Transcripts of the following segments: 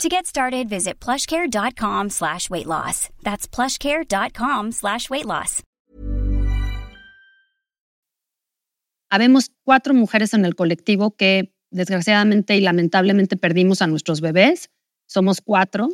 To get started, visit plushcare.com slash weight loss. That's plushcare.com slash weight loss. Habemos cuatro mujeres en el colectivo que desgraciadamente y lamentablemente perdimos a nuestros bebés. Somos cuatro,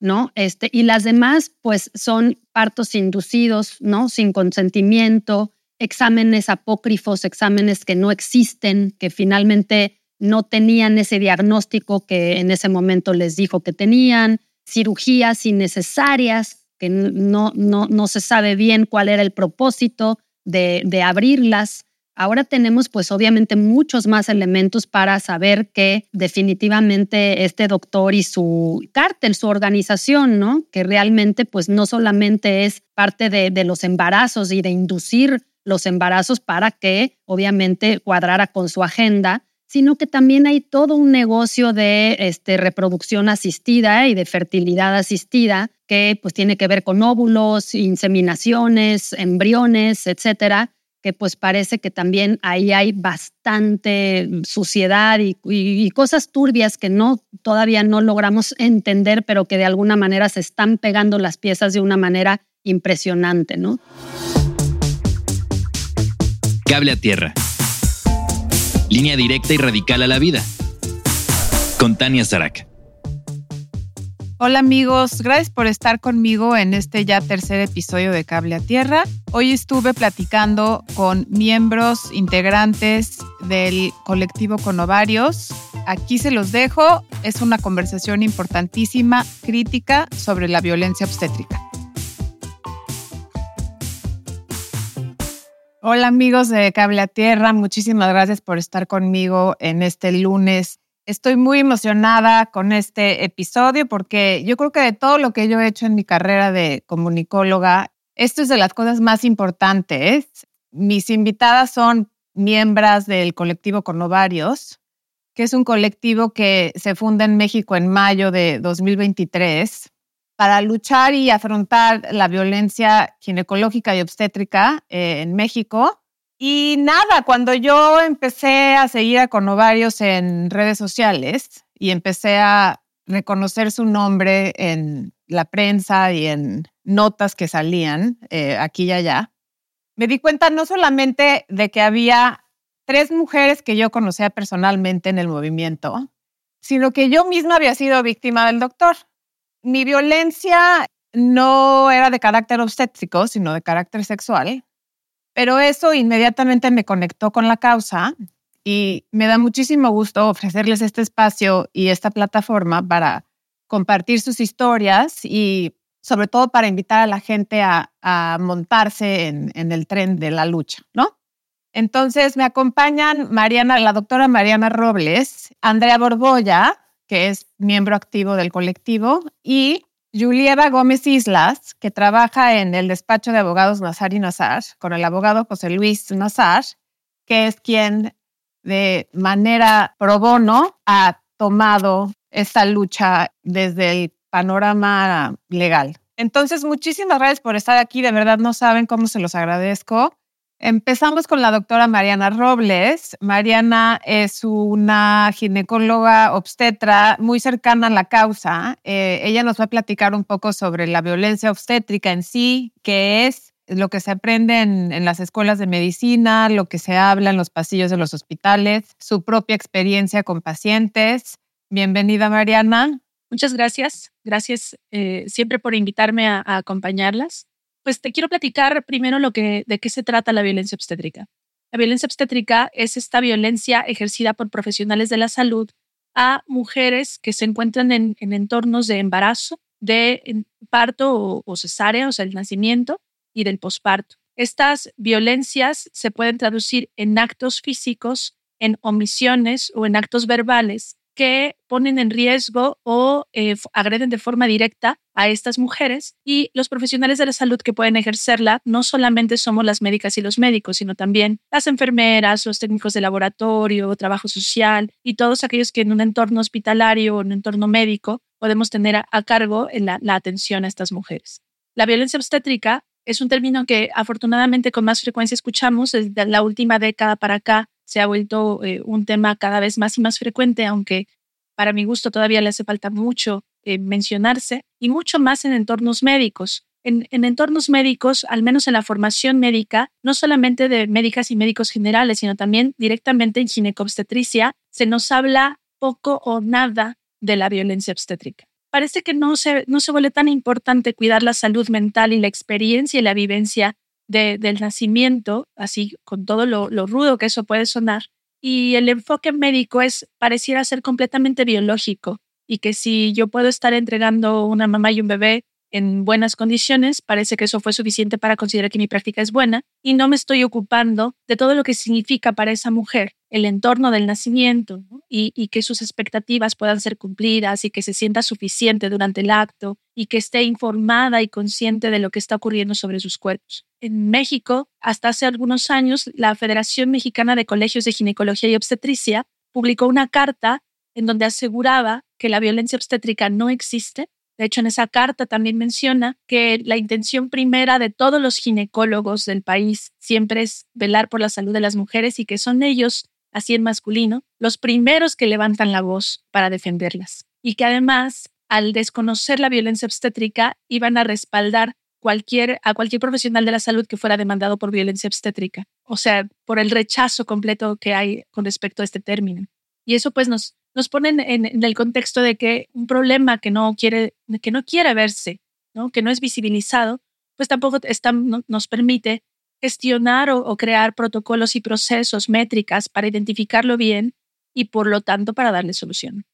¿no? Este, y las demás, pues, son partos inducidos, ¿no? Sin consentimiento, exámenes apócrifos, exámenes que no existen, que finalmente no tenían ese diagnóstico que en ese momento les dijo que tenían, cirugías innecesarias, que no, no, no se sabe bien cuál era el propósito de, de abrirlas. Ahora tenemos pues obviamente muchos más elementos para saber que definitivamente este doctor y su cártel, su organización, ¿no? Que realmente pues no solamente es parte de, de los embarazos y de inducir los embarazos para que obviamente cuadrara con su agenda, sino que también hay todo un negocio de este, reproducción asistida y de fertilidad asistida que pues tiene que ver con óvulos, inseminaciones, embriones, etcétera, que pues parece que también ahí hay bastante suciedad y, y, cosas turbias que no todavía no logramos entender, pero que de alguna manera se están pegando las piezas de una manera impresionante, ¿no? Cable a tierra Línea directa y radical a la vida. Con Tania Zarak. Hola amigos, gracias por estar conmigo en este ya tercer episodio de Cable a Tierra. Hoy estuve platicando con miembros integrantes del colectivo Con Ovarios. Aquí se los dejo, es una conversación importantísima, crítica sobre la violencia obstétrica. Hola amigos de Cable a Tierra, muchísimas gracias por estar conmigo en este lunes. Estoy muy emocionada con este episodio porque yo creo que de todo lo que yo he hecho en mi carrera de comunicóloga, esto es de las cosas más importantes. Mis invitadas son miembros del colectivo Con Ovarios, que es un colectivo que se funda en México en mayo de 2023 para luchar y afrontar la violencia ginecológica y obstétrica eh, en México. Y nada, cuando yo empecé a seguir a Conovarios en redes sociales y empecé a reconocer su nombre en la prensa y en notas que salían eh, aquí y allá, me di cuenta no solamente de que había tres mujeres que yo conocía personalmente en el movimiento, sino que yo misma había sido víctima del doctor mi violencia no era de carácter obstétrico, sino de carácter sexual, pero eso inmediatamente me conectó con la causa y me da muchísimo gusto ofrecerles este espacio y esta plataforma para compartir sus historias y sobre todo para invitar a la gente a, montarse en, el tren de la lucha, ¿no? Entonces me acompañan Mariana, la doctora Mariana Robles, Andrea Borbolla, que es miembro activo del colectivo, y Julieta Gómez Islas, que trabaja en el despacho de abogados Nazar y Nazar, con el abogado José Luis Nazar, que es quien de manera pro bono ha tomado esta lucha desde el panorama legal. Entonces, muchísimas gracias por estar aquí. De verdad no saben cómo se los agradezco. Empezamos con la doctora Mariana Robles. Mariana es una ginecóloga obstetra muy cercana a la causa. Eh, ella nos va a platicar un poco sobre la violencia obstétrica en sí, qué es, lo que se aprende en, las escuelas de medicina, lo que se habla en los pasillos de los hospitales, su propia experiencia con pacientes. Bienvenida, Mariana. Muchas gracias. Gracias eh, siempre por invitarme a acompañarlas pues te quiero platicar primero lo que, de qué se trata la violencia obstétrica. La violencia obstétrica es esta violencia ejercida por profesionales de la salud a mujeres que se encuentran en, entornos de embarazo, de parto o, cesárea, o sea, el nacimiento y del posparto. Estas violencias se pueden traducir en actos físicos, en omisiones o en actos verbales que ponen en riesgo o eh, agreden de forma directa a estas mujeres y los profesionales de la salud que pueden ejercerla no solamente somos las médicas y los médicos, sino también las enfermeras, los técnicos de laboratorio, trabajo social y todos aquellos que en un entorno hospitalario o en un entorno médico podemos tener a, cargo en la, la atención a estas mujeres. La violencia obstétrica es un término que afortunadamente con más frecuencia escuchamos desde la última década para acá se ha vuelto eh, un tema cada vez más y más frecuente, aunque para mi gusto todavía le hace falta mucho eh, mencionarse, y mucho más en entornos médicos. En, en, entornos médicos, al menos en la formación médica, no solamente de médicas y médicos generales, sino también directamente en ginecobstetricia, se nos habla poco o nada de la violencia obstétrica. Parece que no se, no se vuelve tan importante cuidar la salud mental y la experiencia y la vivencia del nacimiento, así con todo lo, lo rudo que eso puede sonar, y el enfoque médico es pareciera ser completamente biológico y que si yo puedo estar entregando una mamá y un bebé en buenas condiciones, parece que eso fue suficiente para considerar que mi práctica es buena y no me estoy ocupando de todo lo que significa para esa mujer el entorno del nacimiento y, que sus expectativas puedan ser cumplidas y que se sienta suficiente durante el acto y que esté informada y consciente de lo que está ocurriendo sobre sus cuerpos. En México, hasta hace algunos años, la Federación Mexicana de Colegios de Ginecología y Obstetricia publicó una carta en donde aseguraba que la violencia obstétrica no existe de hecho, en esa carta también menciona que la intención primera de todos los ginecólogos del país siempre es velar por la salud de las mujeres y que son ellos, así en masculino, los primeros que levantan la voz para defenderlas. Y que además, al desconocer la violencia obstétrica, iban a respaldar cualquier, a cualquier profesional de la salud que fuera demandado por violencia obstétrica. O sea, por el rechazo completo que hay con respecto a este término. Y eso pues nos, nos ponen en, el contexto de que un problema que no quiere, que no quiere verse, ¿no? que no es visibilizado, pues tampoco está, nos permite gestionar o, crear protocolos y procesos, métricas para identificarlo bien y por lo tanto para darle solución.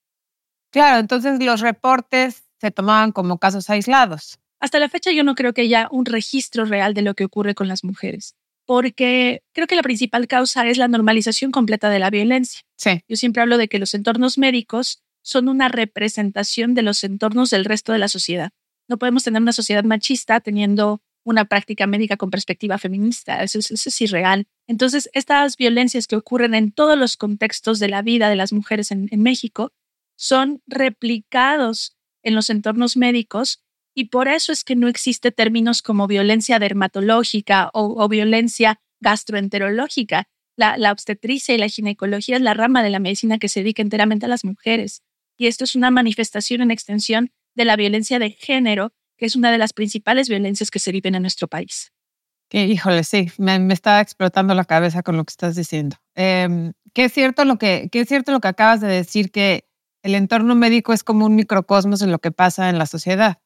Claro, entonces los reportes se tomaban como casos aislados. Hasta la fecha yo no creo que haya un registro real de lo que ocurre con las mujeres porque creo que la principal causa es la normalización completa de la violencia. Sí. Yo siempre hablo de que los entornos médicos son una representación de los entornos del resto de la sociedad. No podemos tener una sociedad machista teniendo una práctica médica con perspectiva feminista. Eso es, irreal. Entonces, estas violencias que ocurren en todos los contextos de la vida de las mujeres en México son replicados en los entornos médicos y por eso es que no existe términos como violencia dermatológica o, violencia gastroenterológica. La, obstetricia y la ginecología es la rama de la medicina que se dedica enteramente a las mujeres. Y esto es una manifestación en extensión de la violencia de género, que es una de las principales violencias que se viven en nuestro país. Que, híjole, sí, me, me, está explotando la cabeza con lo que estás diciendo. Eh, ¿qué, es cierto lo que, ¿Qué es cierto lo que acabas de decir, que el entorno médico es como un microcosmos en lo que pasa en la sociedad?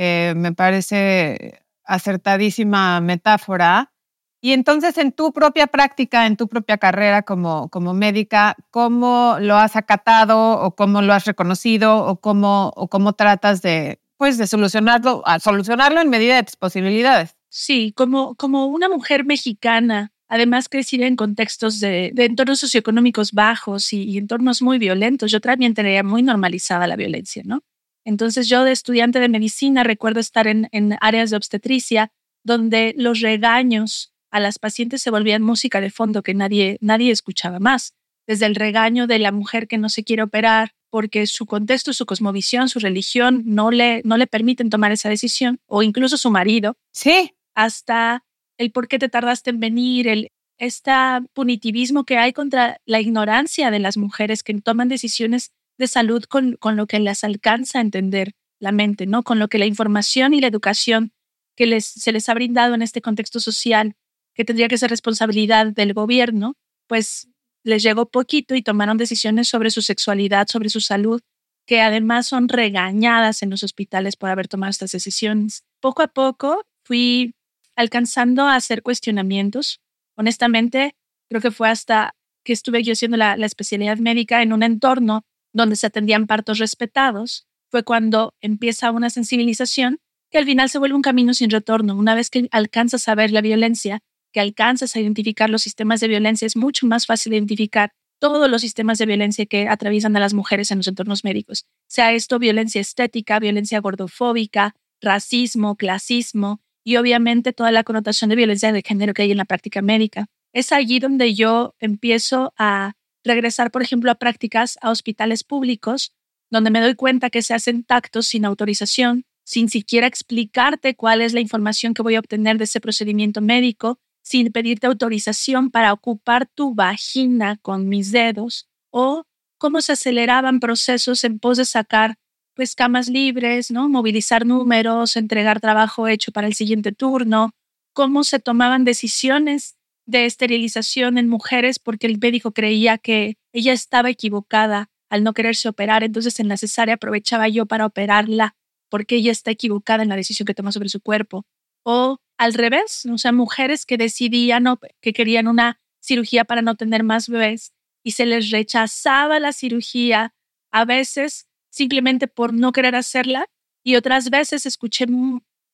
Eh, me parece acertadísima metáfora. Y entonces en tu propia práctica, en tu propia carrera como, como médica, ¿cómo lo has acatado o cómo lo has reconocido o cómo, o cómo tratas de, pues, de solucionarlo, solucionarlo en medida de tus posibilidades? Sí, como, como una mujer mexicana, además crecida en contextos de, de entornos socioeconómicos bajos y, y, entornos muy violentos, yo también tenía muy normalizada la violencia, ¿no? Entonces yo de estudiante de medicina recuerdo estar en, áreas de obstetricia donde los regaños a las pacientes se volvían música de fondo que nadie, nadie escuchaba más. Desde el regaño de la mujer que no se quiere operar porque su contexto, su cosmovisión, su religión no le, no le permiten tomar esa decisión, o incluso su marido. Sí. Hasta el por qué te tardaste en venir, el este punitivismo que hay contra la ignorancia de las mujeres que toman decisiones de salud con, con lo que les alcanza a entender la mente, ¿no? Con lo que la información y la educación que les, se les ha brindado en este contexto social, que tendría que ser responsabilidad del gobierno, pues les llegó poquito y tomaron decisiones sobre su sexualidad, sobre su salud, que además son regañadas en los hospitales por haber tomado estas decisiones. Poco a poco fui alcanzando a hacer cuestionamientos. Honestamente, creo que fue hasta que estuve yo haciendo la, la especialidad médica en un entorno donde se atendían partos respetados, fue cuando empieza una sensibilización que al final se vuelve un camino sin retorno. Una vez que alcanzas a ver la violencia, que alcanzas a identificar los sistemas de violencia, es mucho más fácil identificar todos los sistemas de violencia que atraviesan a las mujeres en los entornos médicos, sea esto violencia estética, violencia gordofóbica, racismo, clasismo y obviamente toda la connotación de violencia de género que hay en la práctica médica. Es allí donde yo empiezo a regresar, por ejemplo, a prácticas a hospitales públicos, donde me doy cuenta que se hacen tactos sin autorización, sin siquiera explicarte cuál es la información que voy a obtener de ese procedimiento médico, sin pedirte autorización para ocupar tu vagina con mis dedos, o cómo se aceleraban procesos en pos de sacar pues camas libres, ¿no? Movilizar números, entregar trabajo hecho para el siguiente turno, cómo se tomaban decisiones de esterilización en mujeres porque el médico creía que ella estaba equivocada al no quererse operar, entonces en la cesárea aprovechaba yo para operarla porque ella está equivocada en la decisión que toma sobre su cuerpo. O al revés, o sea, mujeres que decidían que querían una cirugía para no tener más bebés y se les rechazaba la cirugía, a veces simplemente por no querer hacerla y otras veces escuché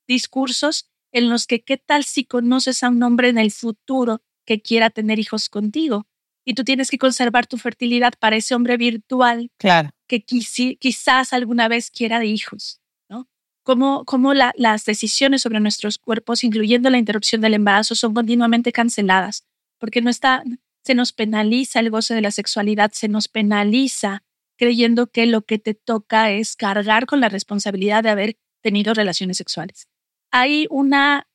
discursos en los que qué tal si conoces a un hombre en el futuro que quiera tener hijos contigo y tú tienes que conservar tu fertilidad para ese hombre virtual claro. que quizás alguna vez quiera hijos, ¿no? Cómo, cómo las decisiones sobre nuestros cuerpos, incluyendo la interrupción del embarazo, son continuamente canceladas, porque no está, se nos penaliza el goce de la sexualidad, se nos penaliza creyendo que lo que te toca es cargar con la responsabilidad de haber tenido relaciones sexuales hay una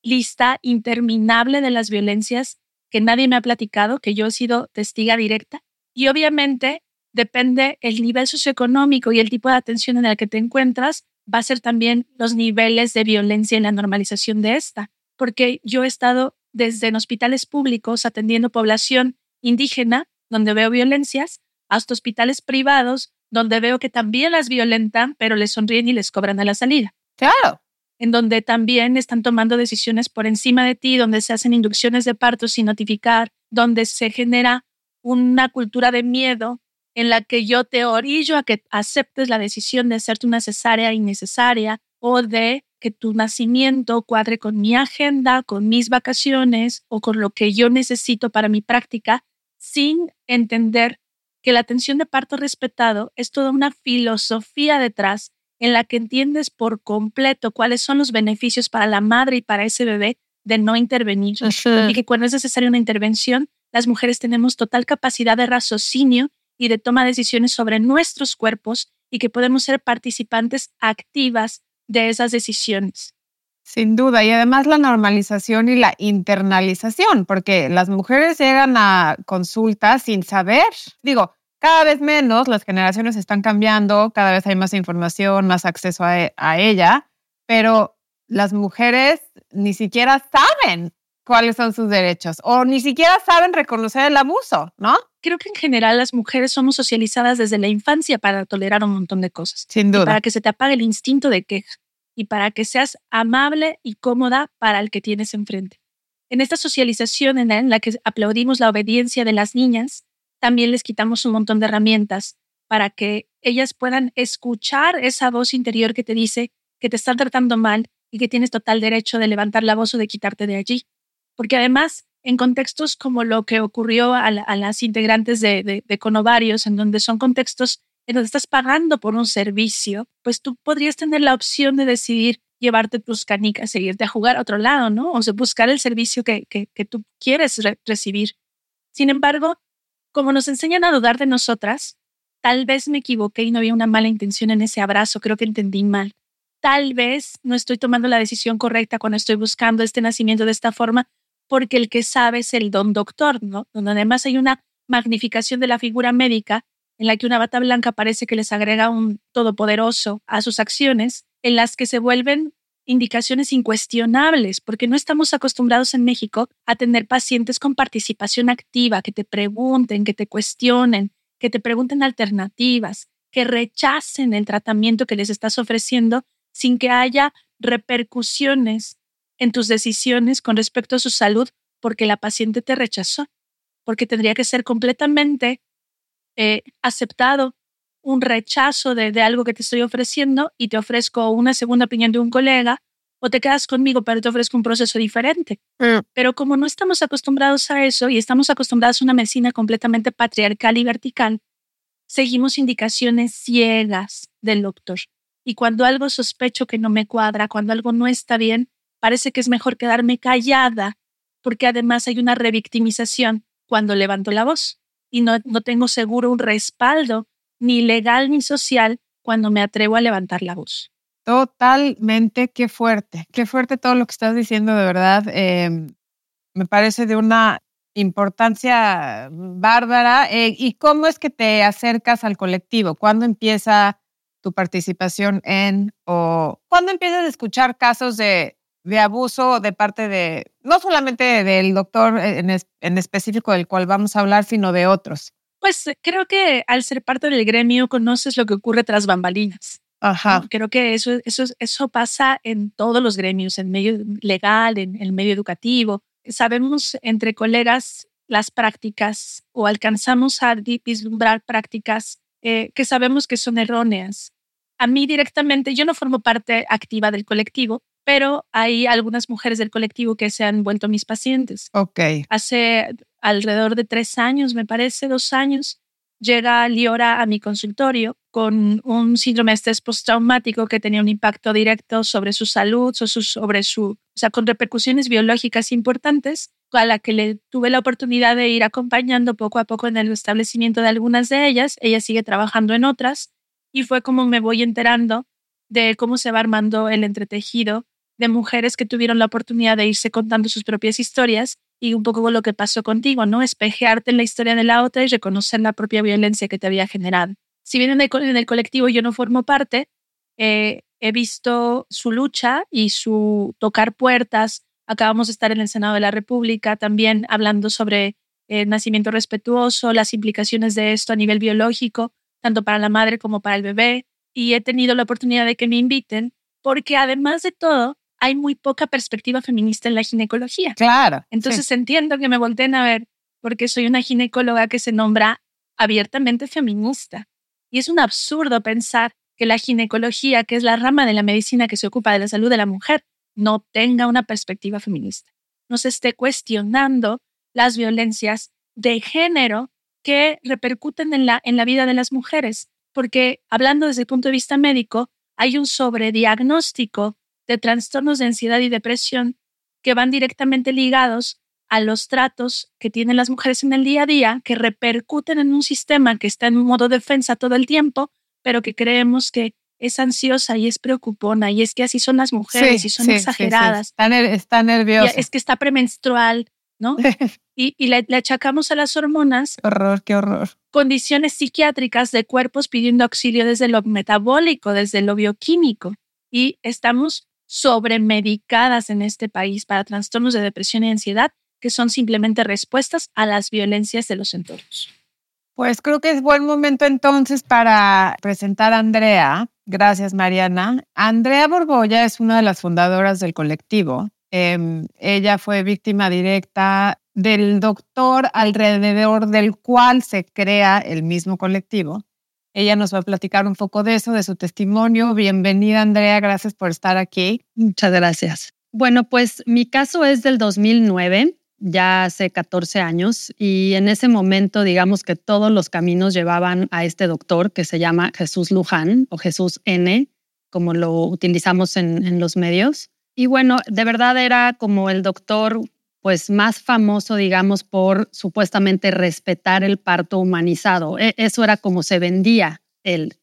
lista interminable de las violencias que nadie me ha platicado, que yo he sido testiga directa. Y obviamente depende el nivel socioeconómico y el tipo de atención en el que te encuentras, va a ser también los niveles de violencia y la normalización de esta. Porque yo he estado desde en hospitales públicos atendiendo población indígena, donde veo violencias, hasta hospitales privados, donde veo que también las violentan, pero les sonríen y les cobran a la salida. Claro en donde también están tomando decisiones por encima de ti, donde se hacen inducciones de parto sin notificar, donde se genera una cultura de miedo en la que yo te orillo a que aceptes la decisión de hacerte una cesárea innecesaria o de que tu nacimiento cuadre con mi agenda, con mis vacaciones o con lo que yo necesito para mi práctica, sin entender que la atención de parto respetado es toda una filosofía detrás en la que entiendes por completo cuáles son los beneficios para la madre y para ese bebé de no intervenir. Y que cuando es necesaria una intervención, las mujeres tenemos total capacidad de raciocinio y de toma de decisiones sobre nuestros cuerpos y que podemos ser participantes activas de esas decisiones. Sin duda, y además la normalización y la internalización, porque las mujeres llegan a consultas sin saber. Digo, cada vez menos, las generaciones están cambiando, cada vez hay más información, más acceso a, a ella, pero las mujeres ni siquiera saben cuáles son sus derechos o ni siquiera saben reconocer el abuso, ¿no? Creo que en general las mujeres somos socializadas desde la infancia para tolerar un montón de cosas. Sin duda. para que se te apague el instinto de queja y para que seas amable y cómoda para el que tienes enfrente. En esta socialización en la que aplaudimos la obediencia de las niñas, también les quitamos un montón de herramientas para que ellas puedan escuchar esa voz interior que te dice que te están tratando mal y que tienes total derecho de levantar la voz o de quitarte de allí. Porque además, en contextos como lo que ocurrió a, las integrantes de, de, de, Conovarios, en donde son contextos en donde estás pagando por un servicio, pues tú podrías tener la opción de decidir llevarte tus canicas e irte a jugar a otro lado, ¿no? O sea, buscar el servicio que, que, tú quieres recibir. Sin embargo, como nos enseñan a dudar de nosotras, tal vez me equivoqué y no había una mala intención en ese abrazo, creo que entendí mal. Tal vez no estoy tomando la decisión correcta cuando estoy buscando este nacimiento de esta forma, porque el que sabe es el don doctor, ¿no? Donde además hay una magnificación de la figura médica en la que una bata blanca parece que les agrega un todopoderoso a sus acciones, en las que se vuelven indicaciones incuestionables, porque no estamos acostumbrados en México a tener pacientes con participación activa, que te pregunten, que te cuestionen, que te pregunten alternativas, que rechacen el tratamiento que les estás ofreciendo sin que haya repercusiones en tus decisiones con respecto a su salud porque la paciente te rechazó, porque tendría que ser completamente eh, aceptado un rechazo de, algo que te estoy ofreciendo y te ofrezco una segunda opinión de un colega o te quedas conmigo, pero te ofrezco un proceso diferente. Mm. Pero como no estamos acostumbrados a eso y estamos acostumbrados a una medicina completamente patriarcal y vertical, seguimos indicaciones ciegas del doctor. Y cuando algo sospecho que no me cuadra, cuando algo no está bien, parece que es mejor quedarme callada, porque además hay una revictimización cuando levanto la voz y no, no tengo seguro un respaldo ni legal ni social cuando me atrevo a levantar la voz. Totalmente, qué fuerte, qué fuerte todo lo que estás diciendo, de verdad. eh, me parece de una importancia bárbara. Eh, ¿Y cómo es que te acercas al colectivo? ¿Cuándo empieza tu participación en o cuándo empiezas a escuchar casos de, de abuso de parte de, no solamente del doctor en, en específico del cual vamos a hablar, sino de otros? Pues eh, creo que al ser parte del gremio conoces lo que ocurre tras bambalinas. Ajá. Creo que eso, eso, eso pasa en todos los gremios, en medio legal, en el medio educativo. Sabemos entre colegas las prácticas o alcanzamos a vislumbrar prácticas eh, que sabemos que son erróneas. A mí directamente, yo no formo parte activa del colectivo, pero hay algunas mujeres del colectivo que se han vuelto mis pacientes. Ok. Hace alrededor de tres años, me parece, dos años, llega Liora a mi consultorio con un síndrome de estrés postraumático que tenía un impacto directo sobre su salud, sobre su, o sea, con repercusiones biológicas importantes, a la que le tuve la oportunidad de ir acompañando poco a poco en el establecimiento de algunas de ellas. Ella sigue trabajando en otras y fue como me voy enterando de cómo se va armando el entretejido de mujeres que tuvieron la oportunidad de irse contando sus propias historias y un poco lo que pasó contigo, ¿no? Espejearte en la historia de la otra y reconocer la propia violencia que te había generado. Si bien en el, co- en el colectivo yo no formo parte, eh, he visto su lucha y su tocar puertas. Acabamos de estar en el Senado de la República también hablando sobre eh, nacimiento respetuoso, las implicaciones de esto a nivel biológico, tanto para la madre como para el bebé. Y he tenido la oportunidad de que me inviten porque además de todo, hay muy poca perspectiva feminista en la ginecología. Claro. Entonces entiendo que me volteen a ver porque soy una ginecóloga que se nombra abiertamente feminista. Y es un absurdo pensar que la ginecología, que es la rama de la medicina que se ocupa de la salud de la mujer, no tenga una perspectiva feminista. No se esté cuestionando las violencias de género que repercuten en la, en la vida de las mujeres. Porque hablando desde el punto de vista médico, hay un sobrediagnóstico de trastornos de ansiedad y depresión que van directamente ligados a los tratos que tienen las mujeres en el día a día, que repercuten en un sistema que está en modo defensa todo el tiempo, pero que creemos que es ansiosa y es preocupona y es que así son las mujeres y son exageradas. Está, ner- está y nerviosa. es que está premenstrual, ¿no? Y, y le, le achacamos a las hormonas Qué horror, qué horror. condiciones psiquiátricas de cuerpos pidiendo auxilio desde lo metabólico, desde lo bioquímico. Y estamos sobremedicadas en este país para trastornos de depresión y ansiedad que son simplemente respuestas a las violencias de los entornos. Pues creo que es buen momento entonces para presentar a Andrea. Gracias, Mariana. Andrea Borbolla es una de las fundadoras del colectivo. Em, ella fue víctima directa del doctor alrededor del cual se crea el mismo colectivo. Ella nos va a platicar un poco de eso, de su testimonio. Bienvenida, Andrea. Gracias por estar aquí. Muchas gracias. Bueno, pues mi caso es del 2009, ya hace 14 años, y en ese momento, digamos que todos los caminos llevaban a este doctor que se llama Jesús Luján o Jesús N, como lo utilizamos en, en los medios. Y bueno, de verdad era como el doctor pues más famoso, digamos, por supuestamente respetar el parto humanizado. E- Eso era como se vendía él.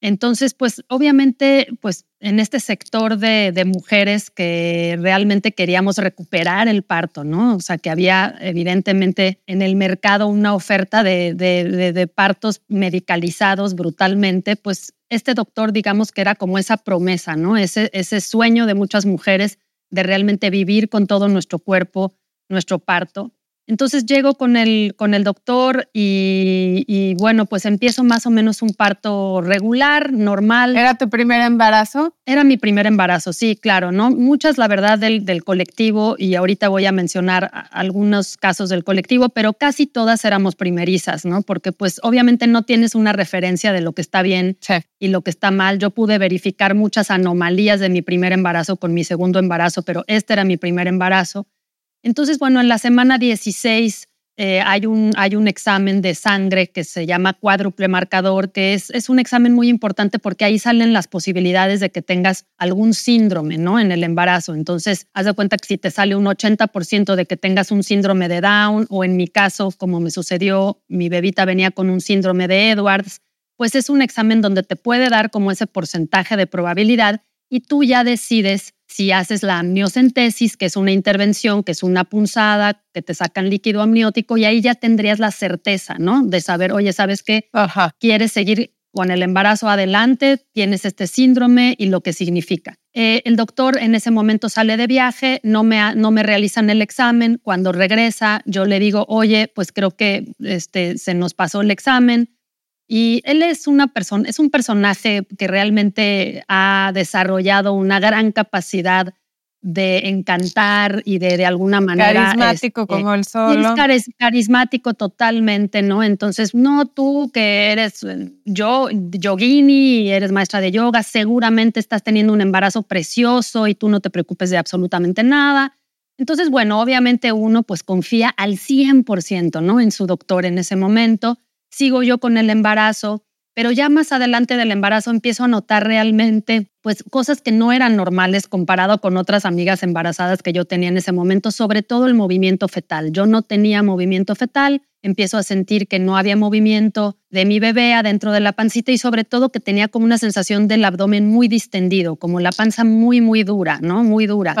Entonces, pues obviamente, pues en este sector de, de mujeres que realmente queríamos recuperar el parto, ¿no? O sea, que había evidentemente en el mercado una oferta de, de- de partos medicalizados brutalmente, pues este doctor, digamos que era como esa promesa, ¿no? Ese, ese sueño de muchas mujeres de realmente vivir con todo nuestro cuerpo, nuestro parto. Entonces llego con el, con el doctor y, y, bueno, pues empiezo más o menos un parto regular, normal. ¿Era tu primer embarazo? Era mi primer embarazo, sí, claro, ¿no? Muchas, la verdad, del, del colectivo, y ahorita voy a mencionar algunos casos del colectivo, pero casi todas éramos primerizas, ¿no? Porque pues obviamente no tienes una referencia de lo que está bien y lo que está mal. Yo pude verificar muchas anomalías de mi primer embarazo con mi segundo embarazo, pero este era mi primer embarazo. Entonces, bueno, en la semana 16 eh, hay, un, hay un examen de sangre que se llama cuádruple marcador, que es, es un examen muy importante porque ahí salen las posibilidades de que tengas algún síndrome ¿no? en el embarazo. Entonces, haz de cuenta que si te sale un 80% de que tengas un síndrome de Down, o en mi caso, como me sucedió, mi bebita venía con un síndrome de Edwards, pues es un examen donde te puede dar como ese porcentaje de probabilidad y tú ya decides si haces la amniocentesis, que es una intervención, que es una punzada, que te sacan líquido amniótico y ahí ya tendrías la certeza, ¿no? De saber, oye, ¿sabes qué? Quieres seguir con el embarazo adelante, tienes este síndrome y lo que significa. Eh, el doctor en ese momento sale de viaje, no me, no me realizan el examen. Cuando regresa, yo le digo, oye, pues creo que este, se nos pasó el examen y él es una persona, es un personaje que realmente ha desarrollado una gran capacidad de encantar y de de alguna manera carismático este, como el solo. es carismático totalmente no entonces no tú que eres eh, yo yogini y eres maestra de yoga seguramente estás teniendo un embarazo precioso y tú no te preocupes de absolutamente nada. Entonces bueno obviamente uno pues confía al 100% no en su doctor en ese momento sigo yo con el embarazo, pero ya más adelante del embarazo empiezo a notar realmente pues cosas que no eran normales comparado con otras amigas embarazadas que yo tenía en ese momento, sobre todo el movimiento fetal. Yo no tenía movimiento fetal, empiezo a sentir que no había movimiento de mi bebé adentro de la pancita y sobre todo que tenía como una sensación del abdomen muy distendido, como la panza muy, muy dura, ¿no? Muy dura.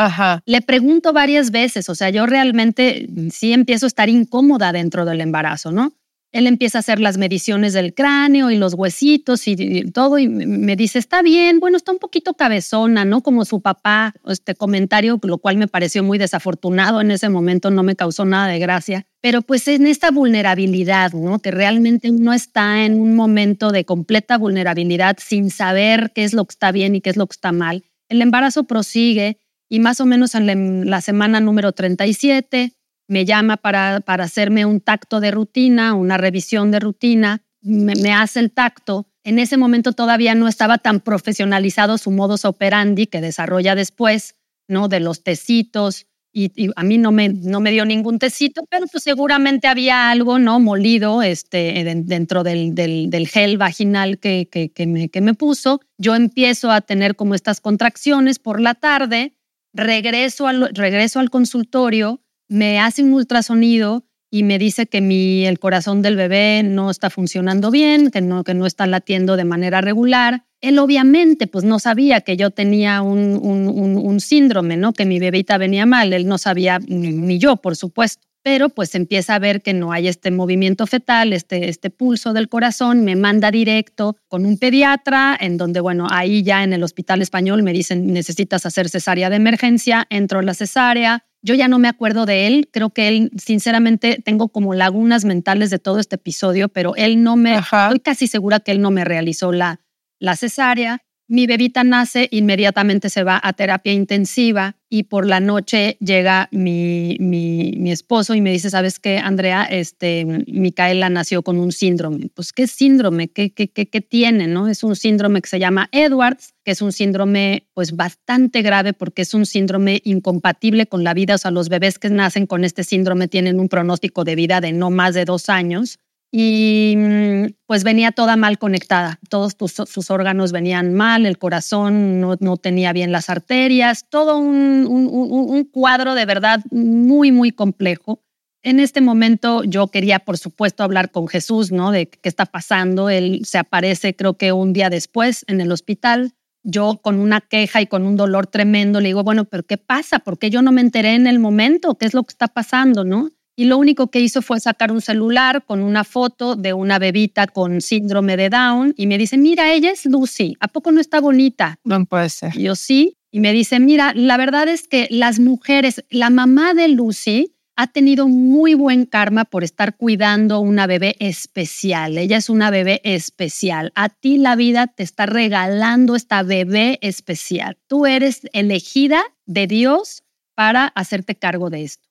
Le pregunto varias veces, o sea, yo realmente sí empiezo a estar incómoda dentro del embarazo, ¿no? Él empieza a hacer las mediciones del cráneo y los huesitos y, todo y me dice, está bien, bueno, está un poquito cabezona, ¿no? Como su papá, este comentario, lo cual me pareció muy desafortunado en ese momento, no me causó nada de gracia. Pero pues en esta vulnerabilidad, ¿no? Que realmente uno está en un momento de completa vulnerabilidad sin saber qué es lo que está bien y qué es lo que está mal. El embarazo prosigue y más o menos en la semana número 37 me llama para, para hacerme un tacto de rutina, una revisión de rutina, me, hace el tacto. En ese momento todavía no estaba tan profesionalizado su modus operandi que desarrolla después, ¿no? De los tecitos. Y, a mí no me, no me dio ningún tecito, pero pues seguramente había algo, ¿no? Molido este, dentro del, del, gel vaginal que, que, que, me, que me puso. Yo empiezo a tener como estas contracciones por la tarde, regreso al, regreso al consultorio me hace un ultrasonido y me dice que mi, el corazón del bebé no está funcionando bien, que no, que no está latiendo de manera regular. Él obviamente pues no sabía que yo tenía un, un, un, síndrome, ¿no? que mi bebita venía mal, él no sabía, ni, yo por supuesto pero pues empieza a ver que no hay este movimiento fetal, este, este pulso del corazón, me manda directo con un pediatra, en donde, bueno, ahí ya en el hospital español me dicen, necesitas hacer cesárea de emergencia, entro a la cesárea, yo ya no me acuerdo de él, creo que él, sinceramente, tengo como lagunas mentales de todo este episodio, pero él no me, estoy casi segura que él no me realizó la, la cesárea. Mi bebita nace, inmediatamente se va a terapia intensiva y por la noche llega mi, mi, esposo y me dice, ¿sabes qué, Andrea? Este, Micaela nació con un síndrome. Pues, ¿qué síndrome? ¿Qué, qué, qué, qué tiene? ¿no? Es un síndrome que se llama Edwards, que es un síndrome pues bastante grave porque es un síndrome incompatible con la vida. O sea, los bebés que nacen con este síndrome tienen un pronóstico de vida de no más de dos años y mm, pues venía toda mal conectada. Todos sus órganos venían mal, el corazón no, tenía bien las arterias, todo un, un, cuadro de verdad muy, muy complejo. En este momento yo quería, por supuesto, hablar con Jesús, ¿no? De qué está pasando. Él se aparece, creo que un día después, en el hospital. Yo con una queja y con un dolor tremendo le digo, bueno, pero ¿qué pasa? ¿Por qué yo no me enteré en el momento? ¿Qué es lo que está pasando, no? Y lo único que hizo fue sacar un celular con una foto de una bebita con síndrome de Down y me dice, mira, ella es Lucy, ¿a poco no está bonita? No puede ser. yo sí, y me dice, mira, la verdad es que las mujeres, la mamá de Lucy ha tenido muy buen karma por estar cuidando una bebé especial. Ella es una bebé especial. A ti la vida te está regalando esta bebé especial. Tú eres elegida de Dios para hacerte cargo de esto.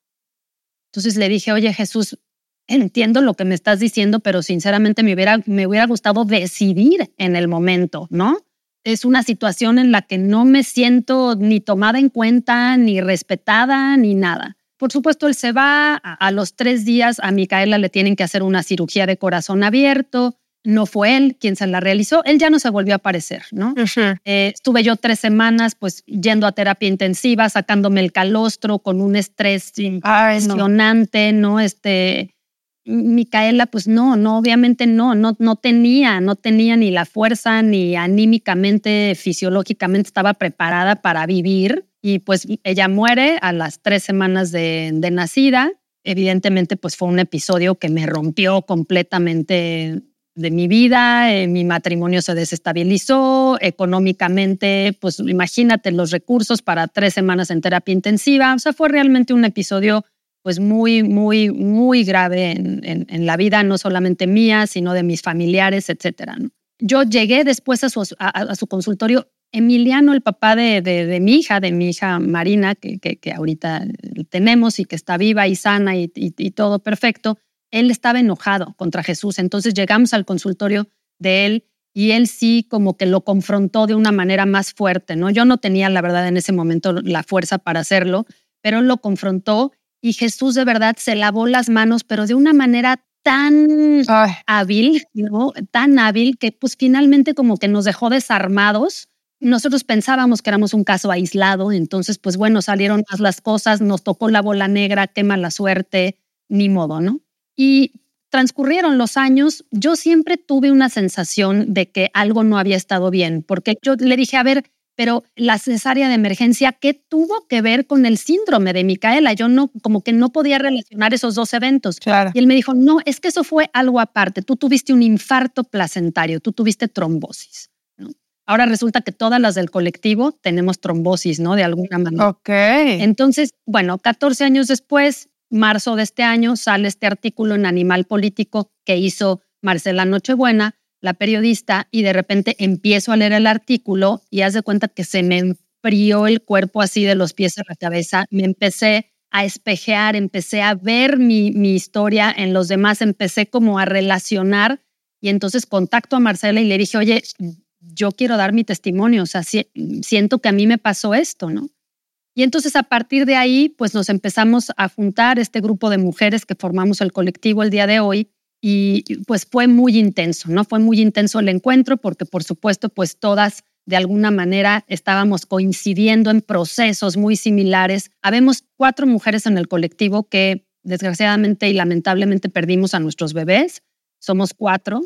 Entonces le dije, oye Jesús, entiendo lo que me estás diciendo, pero sinceramente me hubiera, me hubiera gustado decidir en el momento, ¿no? Es una situación en la que no me siento ni tomada en cuenta, ni respetada, ni nada. Por supuesto, él se va. A, los tres días a Micaela le tienen que hacer una cirugía de corazón abierto. No fue él quien se la realizó. Él ya no se volvió a aparecer, ¿no? Eh, estuve yo tres semanas, pues, yendo a terapia intensiva, sacándome el calostro con un estrés impresionante, no. Este, Micaela, pues no, no, obviamente no, no, no tenía, no tenía ni la fuerza, ni anímicamente, fisiológicamente estaba preparada para vivir y pues ella muere a las tres semanas de, nacida. Evidentemente, pues fue un episodio que me rompió completamente de mi vida, eh, mi matrimonio se desestabilizó, económicamente, pues imagínate los recursos para tres semanas en terapia intensiva, o sea, fue realmente un episodio pues muy, muy, muy grave en, la vida, no solamente mía, sino de mis familiares, etcétera. Yo llegué después a a su consultorio Emiliano, el papá de, mi hija, de mi hija Marina, que, que, ahorita tenemos y que está viva y sana y, todo perfecto, él estaba enojado contra Jesús. Entonces llegamos al consultorio de él y él sí como que lo confrontó de una manera más fuerte, ¿no? Yo no tenía, la verdad, en ese momento la fuerza para hacerlo, pero lo confrontó y Jesús de verdad se lavó las manos, pero de una manera tan hábil, ¿no? Tan hábil que pues finalmente como que nos dejó desarmados nosotros pensábamos que éramos un caso aislado, entonces, pues bueno, salieron más las cosas, nos tocó la bola negra, qué mala suerte, ni modo, ¿no? Y transcurrieron los años, yo siempre tuve una sensación de que algo no había estado bien, porque yo le dije, a ver, pero la cesárea de emergencia, ¿qué tuvo que ver con el síndrome de Micaela? Yo no, como que no podía relacionar esos dos eventos. Y él me dijo, no, es que eso fue algo aparte. Tú tuviste un infarto placentario, tú tuviste trombosis. Ahora resulta que todas las del colectivo tenemos trombosis, ¿no? De alguna manera. Ok. Entonces, bueno, 14 años después, marzo de este año, sale este artículo en Animal Político que hizo Marcela Nochebuena, la periodista, y de repente empiezo a leer el artículo y haz de cuenta que se me enfrió el cuerpo así de los pies a la cabeza. Me empecé a espejear, empecé a ver mi, mi historia en los demás, empecé como a relacionar y entonces contacto a Marcela y le dije, oye, yo quiero dar mi testimonio, o sea, siento que a mí me pasó esto, ¿no? Y entonces a partir de ahí, pues nos empezamos a juntar este grupo de mujeres que formamos el colectivo el día de hoy y pues fue muy intenso, ¿no? Fue muy intenso el encuentro porque por supuesto pues todas de alguna manera estábamos coincidiendo en procesos muy similares. Habemos cuatro mujeres en el colectivo que desgraciadamente y lamentablemente perdimos a nuestros bebés. Somos cuatro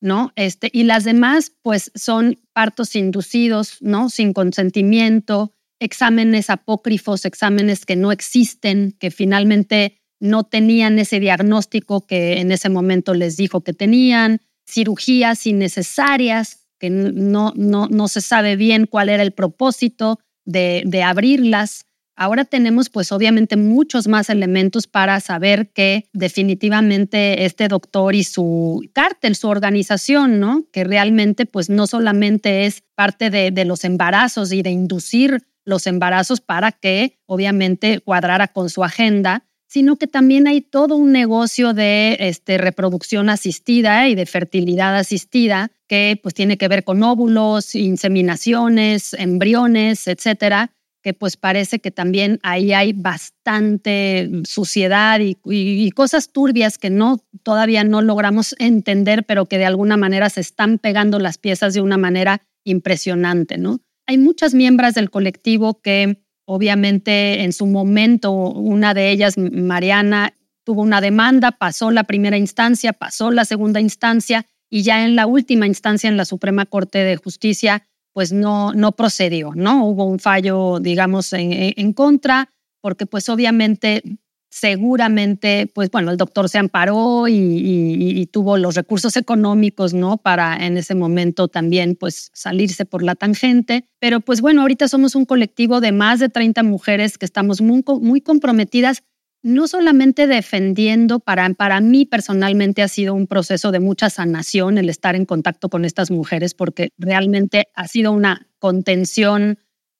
¿no? Este, y las demás, pues, son partos inducidos, ¿no? Sin consentimiento, exámenes apócrifos, exámenes que no existen, que finalmente no tenían ese diagnóstico que en ese momento les dijo que tenían, cirugías innecesarias, que no, no, no se sabe bien cuál era el propósito de, de abrirlas. Ahora tenemos pues obviamente muchos más elementos para saber que definitivamente este doctor y su cártel, su organización, ¿no? Que realmente pues no solamente es parte de, de los embarazos y de inducir los embarazos para que obviamente cuadrara con su agenda, sino que también hay todo un negocio de este, reproducción asistida y de fertilidad asistida que pues tiene que ver con óvulos, inseminaciones, embriones, etcétera, que pues parece que también ahí hay bastante suciedad y, cosas turbias que no todavía no logramos entender, pero que de alguna manera se están pegando las piezas de una manera impresionante, ¿no? Hay muchas miembros del colectivo que obviamente en su momento, una de ellas, Mariana, tuvo una demanda, pasó la primera instancia, pasó la segunda instancia y ya en la última instancia en la Suprema Corte de Justicia pues no, no procedió, ¿no? Hubo un fallo, digamos, en, contra, porque pues obviamente, seguramente, pues bueno, el doctor se amparó y, tuvo los recursos económicos, ¿no? Para en ese momento también, pues, salirse por la tangente. Pero pues bueno, ahorita somos un colectivo de más de 30 mujeres que estamos muy, muy comprometidas no solamente defendiendo, para, para mí personalmente ha sido un proceso de mucha sanación el estar en contacto con estas mujeres, porque realmente ha sido una contención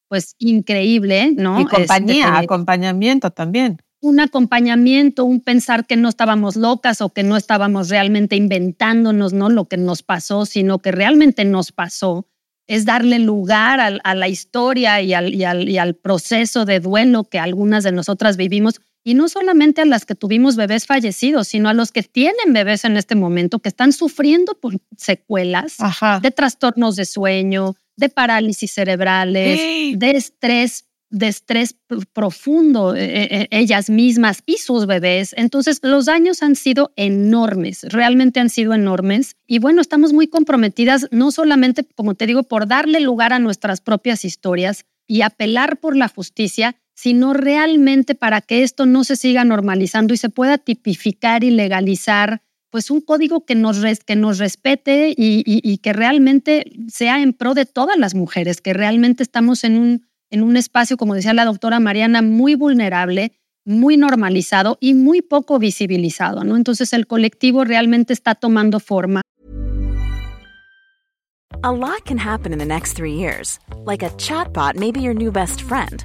pues increíble, ¿no? Y compañía, este, acompañamiento también. Un acompañamiento, un pensar que no estábamos locas o que no estábamos realmente inventándonos, ¿no? Lo que nos pasó, sino que realmente nos pasó es darle lugar a, la historia y al, y al, proceso de duelo que algunas de nosotras vivimos y no solamente a las que tuvimos bebés fallecidos, sino a los que tienen bebés en este momento, que están sufriendo por secuelas de trastornos de sueño, de parálisis cerebrales, de estrés, de estrés profundo, eh, eh, eh, ellas mismas y sus bebés. Entonces, los daños han sido enormes, realmente han sido enormes. Y bueno, estamos muy comprometidas, no solamente, como te digo, por darle lugar a nuestras propias historias y apelar por la justicia, sino realmente para que esto no se siga normalizando y se pueda tipificar y legalizar pues un código que nos, que nos respete y, que realmente sea en pro de todas las mujeres, que realmente estamos en un, en un espacio, como decía la doctora Mariana, muy vulnerable, muy normalizado y muy poco visibilizado, ¿no? Entonces el colectivo realmente está tomando forma. A lot can happen in the next three years. Like a chatbot may your new best friend.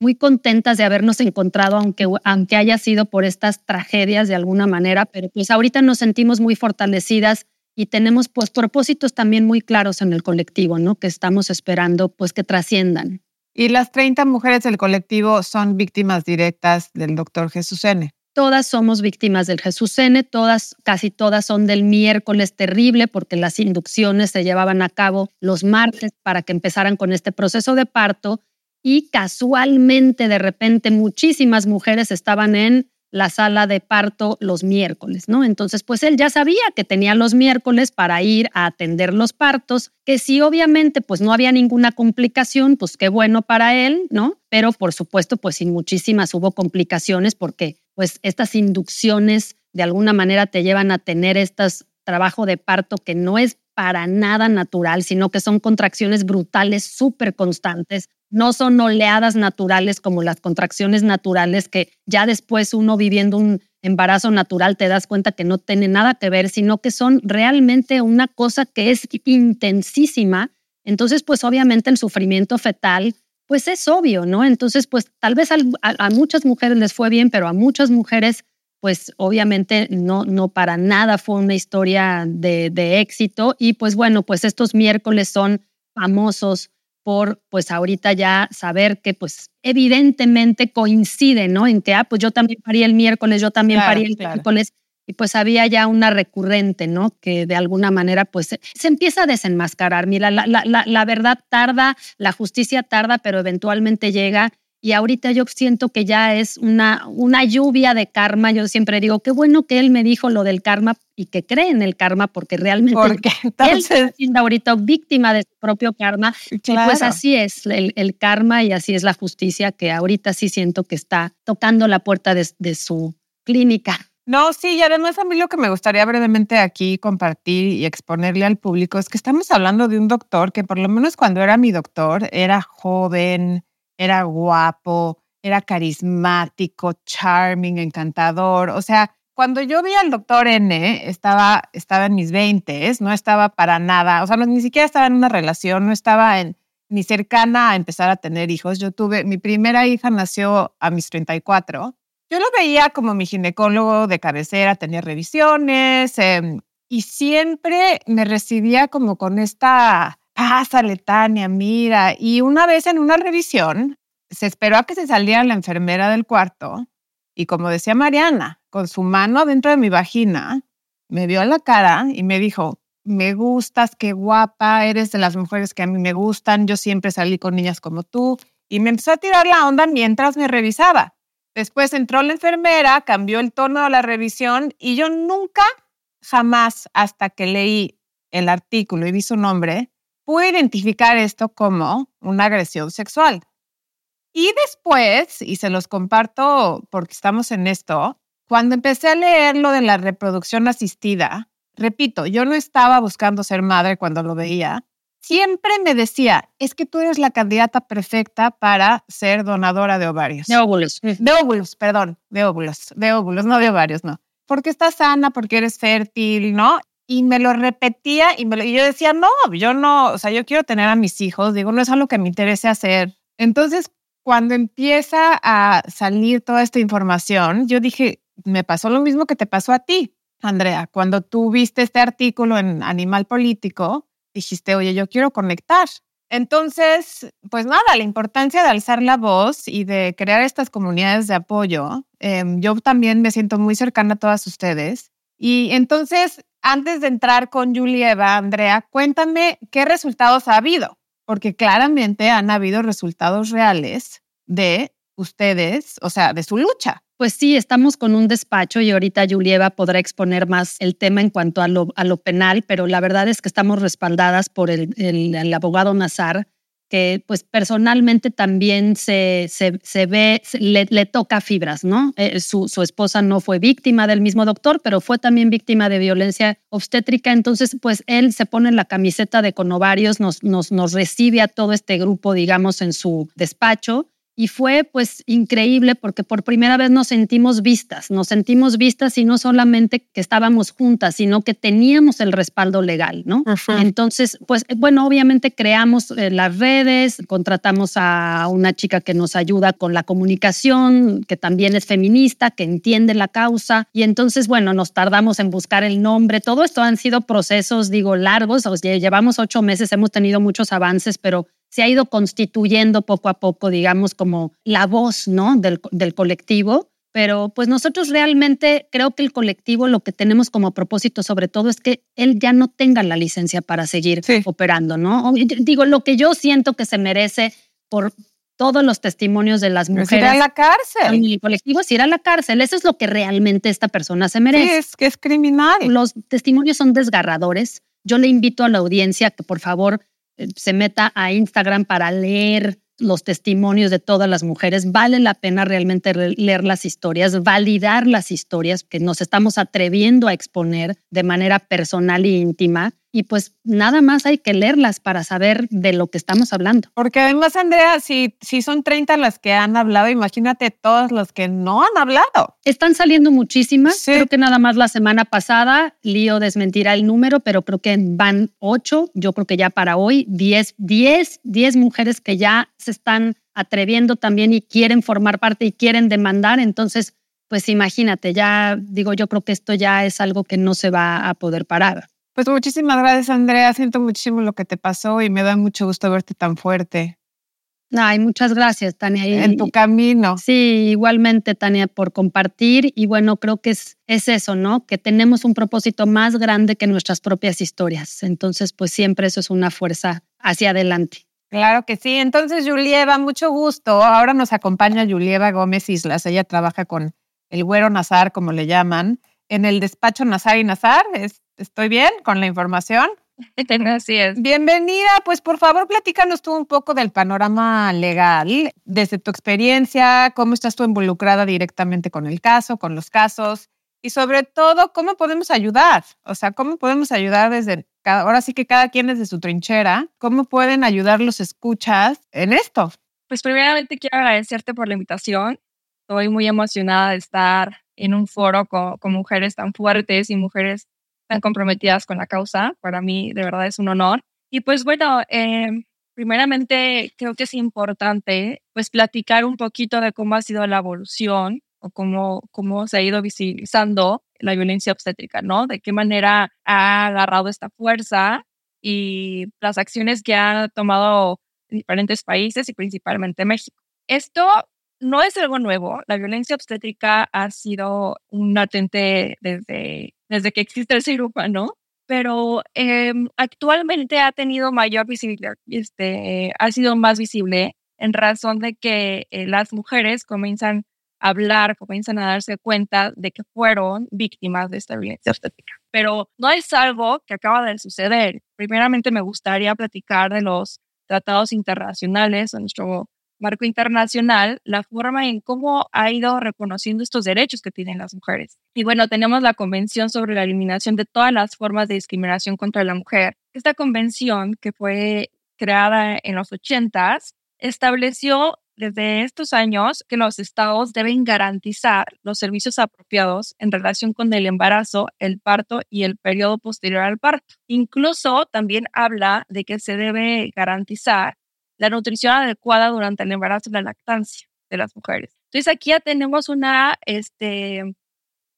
muy contentas de habernos encontrado, aunque, aunque haya sido por estas tragedias de alguna manera, pero pues ahorita nos sentimos muy fortalecidas y tenemos pues propósitos también muy claros en el colectivo, ¿no? Que estamos esperando pues que trasciendan. Y las 30 mujeres del colectivo son víctimas directas del doctor Jesús N. Todas somos víctimas del Jesús N, todas, casi todas son del miércoles terrible porque las inducciones se llevaban a cabo los martes para que empezaran con este proceso de parto y casualmente de repente muchísimas mujeres estaban en la sala de parto los miércoles, ¿no? Entonces, pues él ya sabía que tenía los miércoles para ir a atender los partos, que si obviamente pues no había ninguna complicación, pues qué bueno para él, ¿no? Pero por supuesto, pues sin muchísimas hubo complicaciones porque pues estas inducciones de alguna manera te llevan a tener estos trabajo de parto que no es para nada natural, sino que son contracciones brutales, súper constantes, no son oleadas naturales como las contracciones naturales que ya después uno viviendo un embarazo natural te das cuenta que no tiene nada que ver, sino que son realmente una cosa que es intensísima. Entonces, pues obviamente el sufrimiento fetal, pues es obvio, ¿no? Entonces, pues tal vez a, muchas mujeres les fue bien, pero a muchas mujeres, pues obviamente no, no para nada fue una historia de, de éxito. Y pues bueno, pues estos miércoles son famosos por pues ahorita ya saber que pues evidentemente coincide, ¿no? En que, ah, pues yo también parí el miércoles, yo también parí el miércoles, y pues había ya una recurrente, ¿no? Que de alguna manera pues se, empieza a desenmascarar. Mira, la, la, la verdad tarda, la justicia tarda, pero eventualmente llega y ahorita yo siento que ya es una, una lluvia de karma. Yo siempre digo, qué bueno que él me dijo lo del karma y que cree en el karma, porque realmente porque, entonces... él está siendo ahorita víctima de su propio karma. Y pues así es el, el, karma y así es la justicia, que ahorita sí siento que está tocando la puerta de, de su clínica. No, sí, y además a mí lo que me gustaría brevemente aquí compartir y exponerle al público es que estamos hablando de un doctor que por lo menos cuando era mi doctor era joven, era guapo, era carismático, charming, encantador. O sea, cuando yo vi al doctor N, estaba, estaba en mis 20, no estaba para nada, o sea, ni siquiera estaba en una relación, no estaba en, ni cercana a empezar a tener hijos. Yo tuve, mi primera hija nació a mis 34. Yo lo veía como mi ginecólogo de cabecera, tenía revisiones em, y siempre me recibía como con esta pásale, Tania, mira. Y una vez en una revisión, se esperó a que se saliera la enfermera del cuarto y como decía Mariana, con su mano dentro de mi vagina, me vio la cara y me dijo, me gustas, qué guapa, eres de las mujeres que a mí me gustan, yo siempre salí con niñas como tú. Y me empezó a tirar la onda mientras me revisaba. Después entró la enfermera, cambió el tono de la revisión y yo nunca, jamás, hasta que leí el artículo y vi su nombre, pude identificar esto como una agresión sexual. Y después, y se los comparto porque estamos en esto, cuando empecé a leer lo de la reproducción asistida, repito, yo no estaba buscando ser madre cuando lo veía, siempre me decía, es que tú eres la candidata perfecta para ser donadora de ovarios. De óvulos. De óvulos, perdón, de óvulos, de óvulos, no de ovarios, no. Porque estás sana, porque eres fértil, ¿no? Y me lo repetía y, me y yo decía, no, yo no, o sea, yo quiero tener a mis hijos, digo, no es algo que me interese hacer. Entonces, cuando empieza a salir toda esta información, yo dije, me pasó lo mismo que te pasó a ti, Andrea. Cuando tú viste este artículo en Animal Político, dijiste, oye, yo quiero conectar. Entonces, pues nada, la importancia de alzar la voz y de crear estas comunidades de apoyo. Em, yo también me siento muy cercana a todas ustedes. Y entonces, antes de entrar con Julieva, Andrea, cuéntame qué resultados ha habido, porque claramente han habido resultados reales de ustedes, o sea, de su lucha. Pues sí, estamos con un despacho y ahorita Julieva podrá exponer más el tema en cuanto a lo, penal, pero la verdad es que estamos respaldadas por el, abogado Nazar, que pues personalmente también se, se, se ve, le, le, toca fibras, ¿no? Eh, su, su, esposa no fue víctima del mismo doctor, pero fue también víctima de violencia obstétrica, entonces pues él se pone la camiseta de conovarios, nos, nos, nos recibe a todo este grupo, digamos, en su despacho y fue pues increíble porque por primera vez nos sentimos vistas, nos sentimos vistas y no solamente que estábamos juntas, sino que teníamos el respaldo legal, ¿no? Entonces, pues bueno, obviamente creamos eh, las redes, contratamos a una chica que nos ayuda con la comunicación, que también es feminista, que entiende la causa y entonces, bueno, nos tardamos en buscar el nombre, todo esto han sido procesos, digo, largos, o sea, llevamos ocho meses, hemos tenido muchos avances, pero se ha ido constituyendo poco a poco, digamos, como la voz, ¿no? Del, del colectivo. Pero pues nosotros realmente creo que el colectivo lo que tenemos como propósito sobre todo es que él ya no tenga la licencia para seguir operando, ¿no? Digo, lo que yo siento que se merece por todos los testimonios de las mujeres. Ir a la cárcel. El colectivo es ir a la cárcel. Eso es lo que realmente esta persona se merece. Sí, es que es criminal. Los testimonios son desgarradores. Yo le invito a la audiencia que por favor se meta a Instagram para leer los testimonios de todas las mujeres. Vale la pena realmente leer las historias, validar las historias que nos estamos atreviendo a exponer de manera personal e íntima y pues nada más hay que leerlas para saber de lo que estamos hablando. Porque además, Andrea, si, si son 30 las que han hablado, imagínate todas las que no han hablado. Están saliendo muchísimas. Creo que nada más la semana pasada, Lío desmentirá el número, pero creo que van 8. Yo creo que ya para hoy, 10, 10, 10 mujeres que ya se están atreviendo también y quieren formar parte y quieren demandar. Entonces, pues imagínate, ya digo, yo creo que esto ya es algo que no se va a poder parar. Pues muchísimas gracias, Andrea. Siento muchísimo lo que te pasó y me da mucho gusto verte tan fuerte. Ay, muchas gracias, Tania. En tu camino. Sí, igualmente, Tania, por compartir. Y bueno, creo que es, es eso, ¿no? Que tenemos un propósito más grande que nuestras propias historias. Entonces, pues siempre eso es una fuerza hacia adelante. Claro que sí. Entonces, Julieva, mucho gusto. Ahora nos acompaña Julieva Gómez Islas. Ella trabaja con el güero Nazar, como le llaman, en el despacho Nazar y Nazar. Es ¿Estoy bien con la información? Así es. Bienvenida, pues por favor platícanos tú un poco del panorama legal, desde tu experiencia, cómo estás tú involucrada directamente con el caso, con los casos y sobre todo cómo podemos ayudar, o sea, cómo podemos ayudar desde, ahora sí que cada quien desde su trinchera, cómo pueden ayudar los escuchas en esto. Pues primeramente quiero agradecerte por la invitación. Estoy muy emocionada de estar en un foro con, con mujeres tan fuertes y mujeres tan comprometidas con la causa. Para mí, de verdad, es un honor. Y pues bueno, eh, primeramente creo que es importante pues platicar un poquito de cómo ha sido la evolución o cómo, cómo se ha ido visibilizando la violencia obstétrica, ¿no? De qué manera ha agarrado esta fuerza y las acciones que ha tomado diferentes países y principalmente México. esto no es algo nuevo. La violencia obstétrica ha sido un latente desde, desde que existe el ser humano, pero em, actualmente ha tenido mayor visibilidad, este, ha sido más visible en razón de que eh, las mujeres comienzan a hablar, comienzan a darse cuenta de que fueron víctimas de esta violencia obstétrica. Pero no es algo que acaba de suceder. Primeramente me gustaría platicar de los tratados internacionales, nuestro marco internacional, la forma en cómo ha ido reconociendo estos derechos que tienen las mujeres. Y bueno, tenemos la Convención sobre la Eliminación de todas las formas de discriminación contra la mujer. Esta convención, que fue creada en los 80 estableció desde estos años que los estados deben garantizar los servicios apropiados en relación con el embarazo, el parto y el periodo posterior al parto. Incluso también habla de que se debe garantizar la nutrición adecuada durante el embarazo y la lactancia de las mujeres. Entonces aquí ya tenemos este,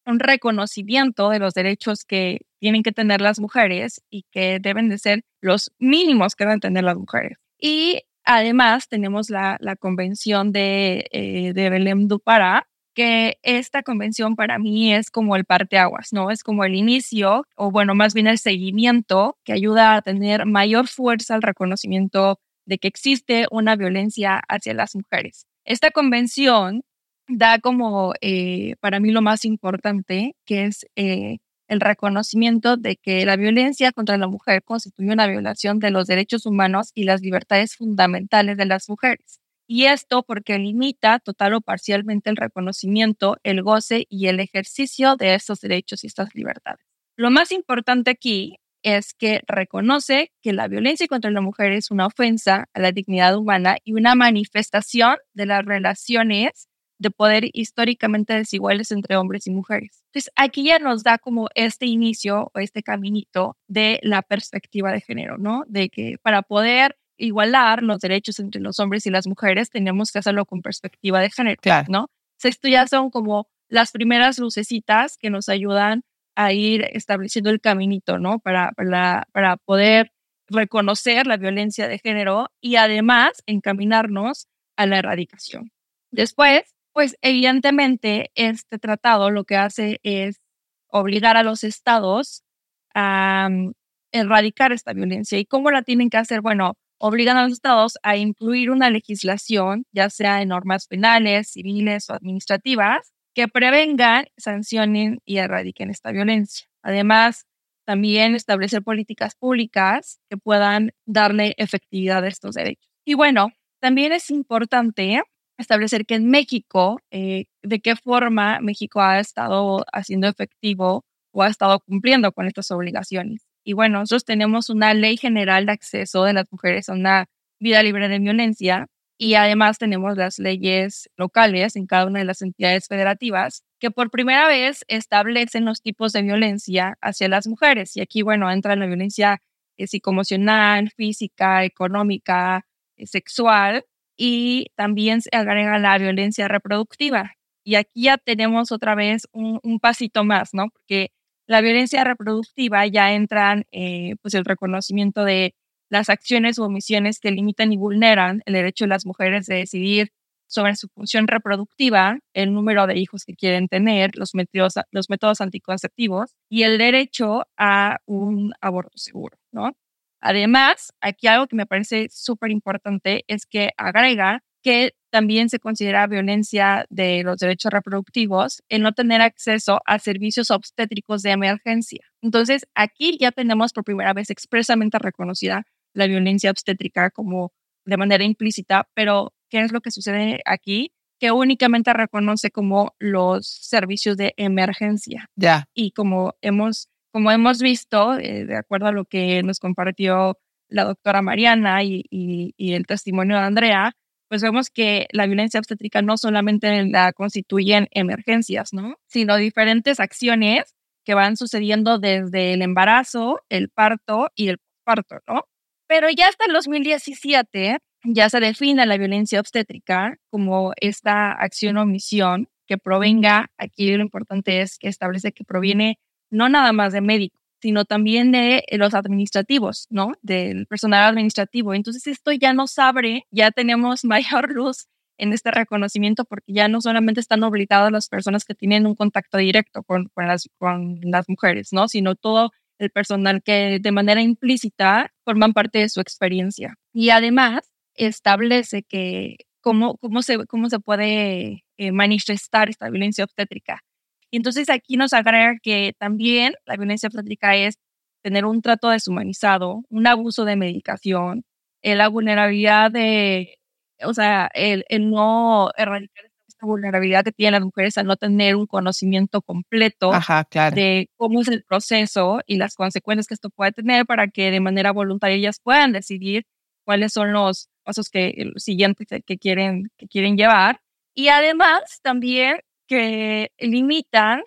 un reconocimiento de los derechos que tienen que tener las mujeres y que deben de ser los mínimos que deben tener las mujeres. Y además tenemos la, la convención de, eh, de Belém du Pará, que esta convención para mí es como el parteaguas, ¿no? Es como el inicio, o bueno, más bien el seguimiento que ayuda a tener mayor fuerza al reconocimiento de que existe una violencia hacia las mujeres. Esta convención da como eh, para mí lo más importante, que es eh, el reconocimiento de que la violencia contra la mujer constituye una violación de los derechos humanos y las libertades fundamentales de las mujeres. Y esto porque limita total o parcialmente el reconocimiento, el goce y el ejercicio de estos derechos y estas libertades. Lo más importante aquí es que reconoce que la violencia contra la mujer es una ofensa a la dignidad humana y una manifestación de las relaciones de poder históricamente desiguales entre hombres y mujeres. Entonces, aquí ya nos da como este inicio o este caminito de la perspectiva de género, ¿no? De que para poder igualar los derechos entre los hombres y las mujeres, tenemos que hacerlo con perspectiva de género, claro. ¿no? esto ya son como las primeras lucecitas que nos ayudan a ir estableciendo el caminito, ¿no? Para, para, poder reconocer la violencia de género y además encaminarnos a la erradicación. Después, pues evidentemente este tratado lo que hace es obligar a los estados a mm, erradicar esta violencia. ¿Y cómo la tienen que hacer? Bueno, obligan a los estados a incluir una legislación, ya sea en normas penales, civiles o administrativas, que prevengan, sancionen y erradiquen esta violencia. Además, también establecer políticas públicas que puedan darle efectividad a estos derechos. Y bueno, también es importante establecer que en México, eh, de qué forma México ha estado haciendo efectivo o ha estado cumpliendo con estas obligaciones. Y bueno, nosotros tenemos una ley general de acceso de las mujeres a una vida libre de violencia y además tenemos las leyes locales en cada una de las entidades federativas que por primera vez establecen los tipos de violencia hacia las mujeres. Y aquí, bueno, entra la violencia eh, psicoemocional, física, económica, eh, sexual y también se agrega la violencia reproductiva. Y aquí ya tenemos otra vez un, pasito más, ¿no? Porque la violencia reproductiva ya entra eh, pues el reconocimiento de las acciones o omisiones que limitan y vulneran el derecho de las mujeres de decidir sobre su función reproductiva, el número de hijos que quieren tener, los métodos, los métodos anticonceptivos y el derecho a un aborto seguro, ¿no? Además, aquí algo que me parece súper importante es que agrega que también se considera violencia de los derechos reproductivos el no tener acceso a servicios obstétricos de emergencia. Entonces, aquí ya tenemos por primera vez expresamente reconocida la violencia obstétrica como de manera implícita, pero ¿qué es lo que sucede aquí? Que únicamente reconoce como los servicios de emergencia. Ya. Y como hemos, como hemos visto, eh, de acuerdo a lo que nos compartió la doctora Mariana y, y, el testimonio de Andrea, pues vemos que la violencia obstétrica no solamente la constituyen emergencias, ¿no? Sino diferentes acciones que van sucediendo desde el embarazo, el parto y el parto, ¿no? Pero ya hasta el 2017 ya se define la violencia obstétrica como esta acción o omisión que provenga, aquí lo importante es que establece que proviene no nada más de médicos, sino también de los administrativos, ¿no? Del personal administrativo. Entonces esto ya nos abre, ya tenemos mayor luz en este reconocimiento porque ya no solamente están obligadas las personas que tienen un contacto directo con, con, las, con las mujeres, ¿no? Sino todo el personal que de manera implícita forman parte de su experiencia. Y además establece que cómo, cómo, se, cómo se puede eh, manifestar esta violencia obstétrica. Y entonces aquí nos agrega que también la violencia obstétrica es tener un trato deshumanizado, un abuso de medicación, eh, la vulnerabilidad de, o sea, el, el no erradicar vulnerabilidad que tienen las mujeres al no tener un conocimiento completo de cómo es el proceso y las consecuencias que esto puede tener para que de manera voluntaria ellas puedan decidir cuáles son los pasos que siguientes que, quieren que quieren llevar y además también que limitan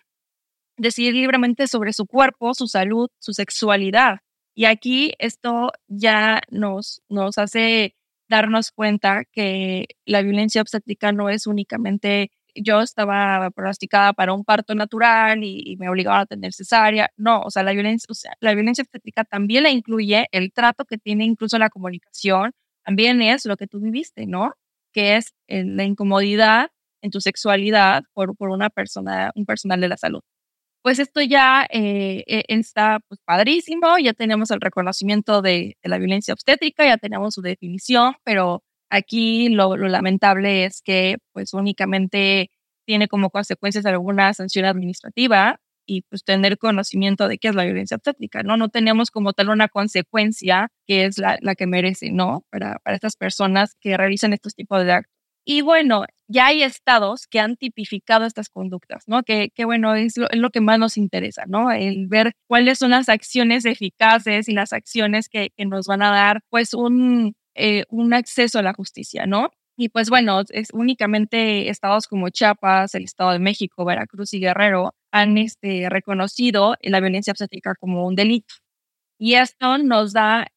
decidir libremente sobre su cuerpo, su salud, su sexualidad. Y aquí esto ya nos, nos hace darnos cuenta que la violencia obstétrica no es únicamente yo estaba pronosticada para un parto natural y, me obligaban a tener cesárea. No, o sea, la violencia, o sea, la violencia obstétrica también la incluye el trato que tiene incluso la comunicación, también es lo que tú viviste, ¿no? Que es eh, la incomodidad en tu sexualidad por, por una persona, un personal de la salud pues esto ya eh, e, está pues, padrísimo, ya tenemos el reconocimiento de, la violencia obstétrica, ya tenemos su definición, pero aquí lo, lamentable es que pues únicamente tiene como consecuencias alguna sanción administrativa y pues tener conocimiento de qué es la violencia obstétrica, ¿no? No tenemos como tal una consecuencia que es la, que merece, ¿no? Para estas personas que realizan estos tipos de actos. Y bueno, ya hay estados que han tipificado estas conductas, ¿no? Que, bueno, es lo, es lo, que más nos interesa, ¿no? El ver cuáles son las acciones eficaces y las acciones que, que nos van a dar, pues, un, eh, un acceso a la justicia, ¿no? Y pues bueno, es únicamente estados como Chiapas, el Estado de México, Veracruz y Guerrero han este, reconocido la violencia obstétrica como un delito. Y esto nos da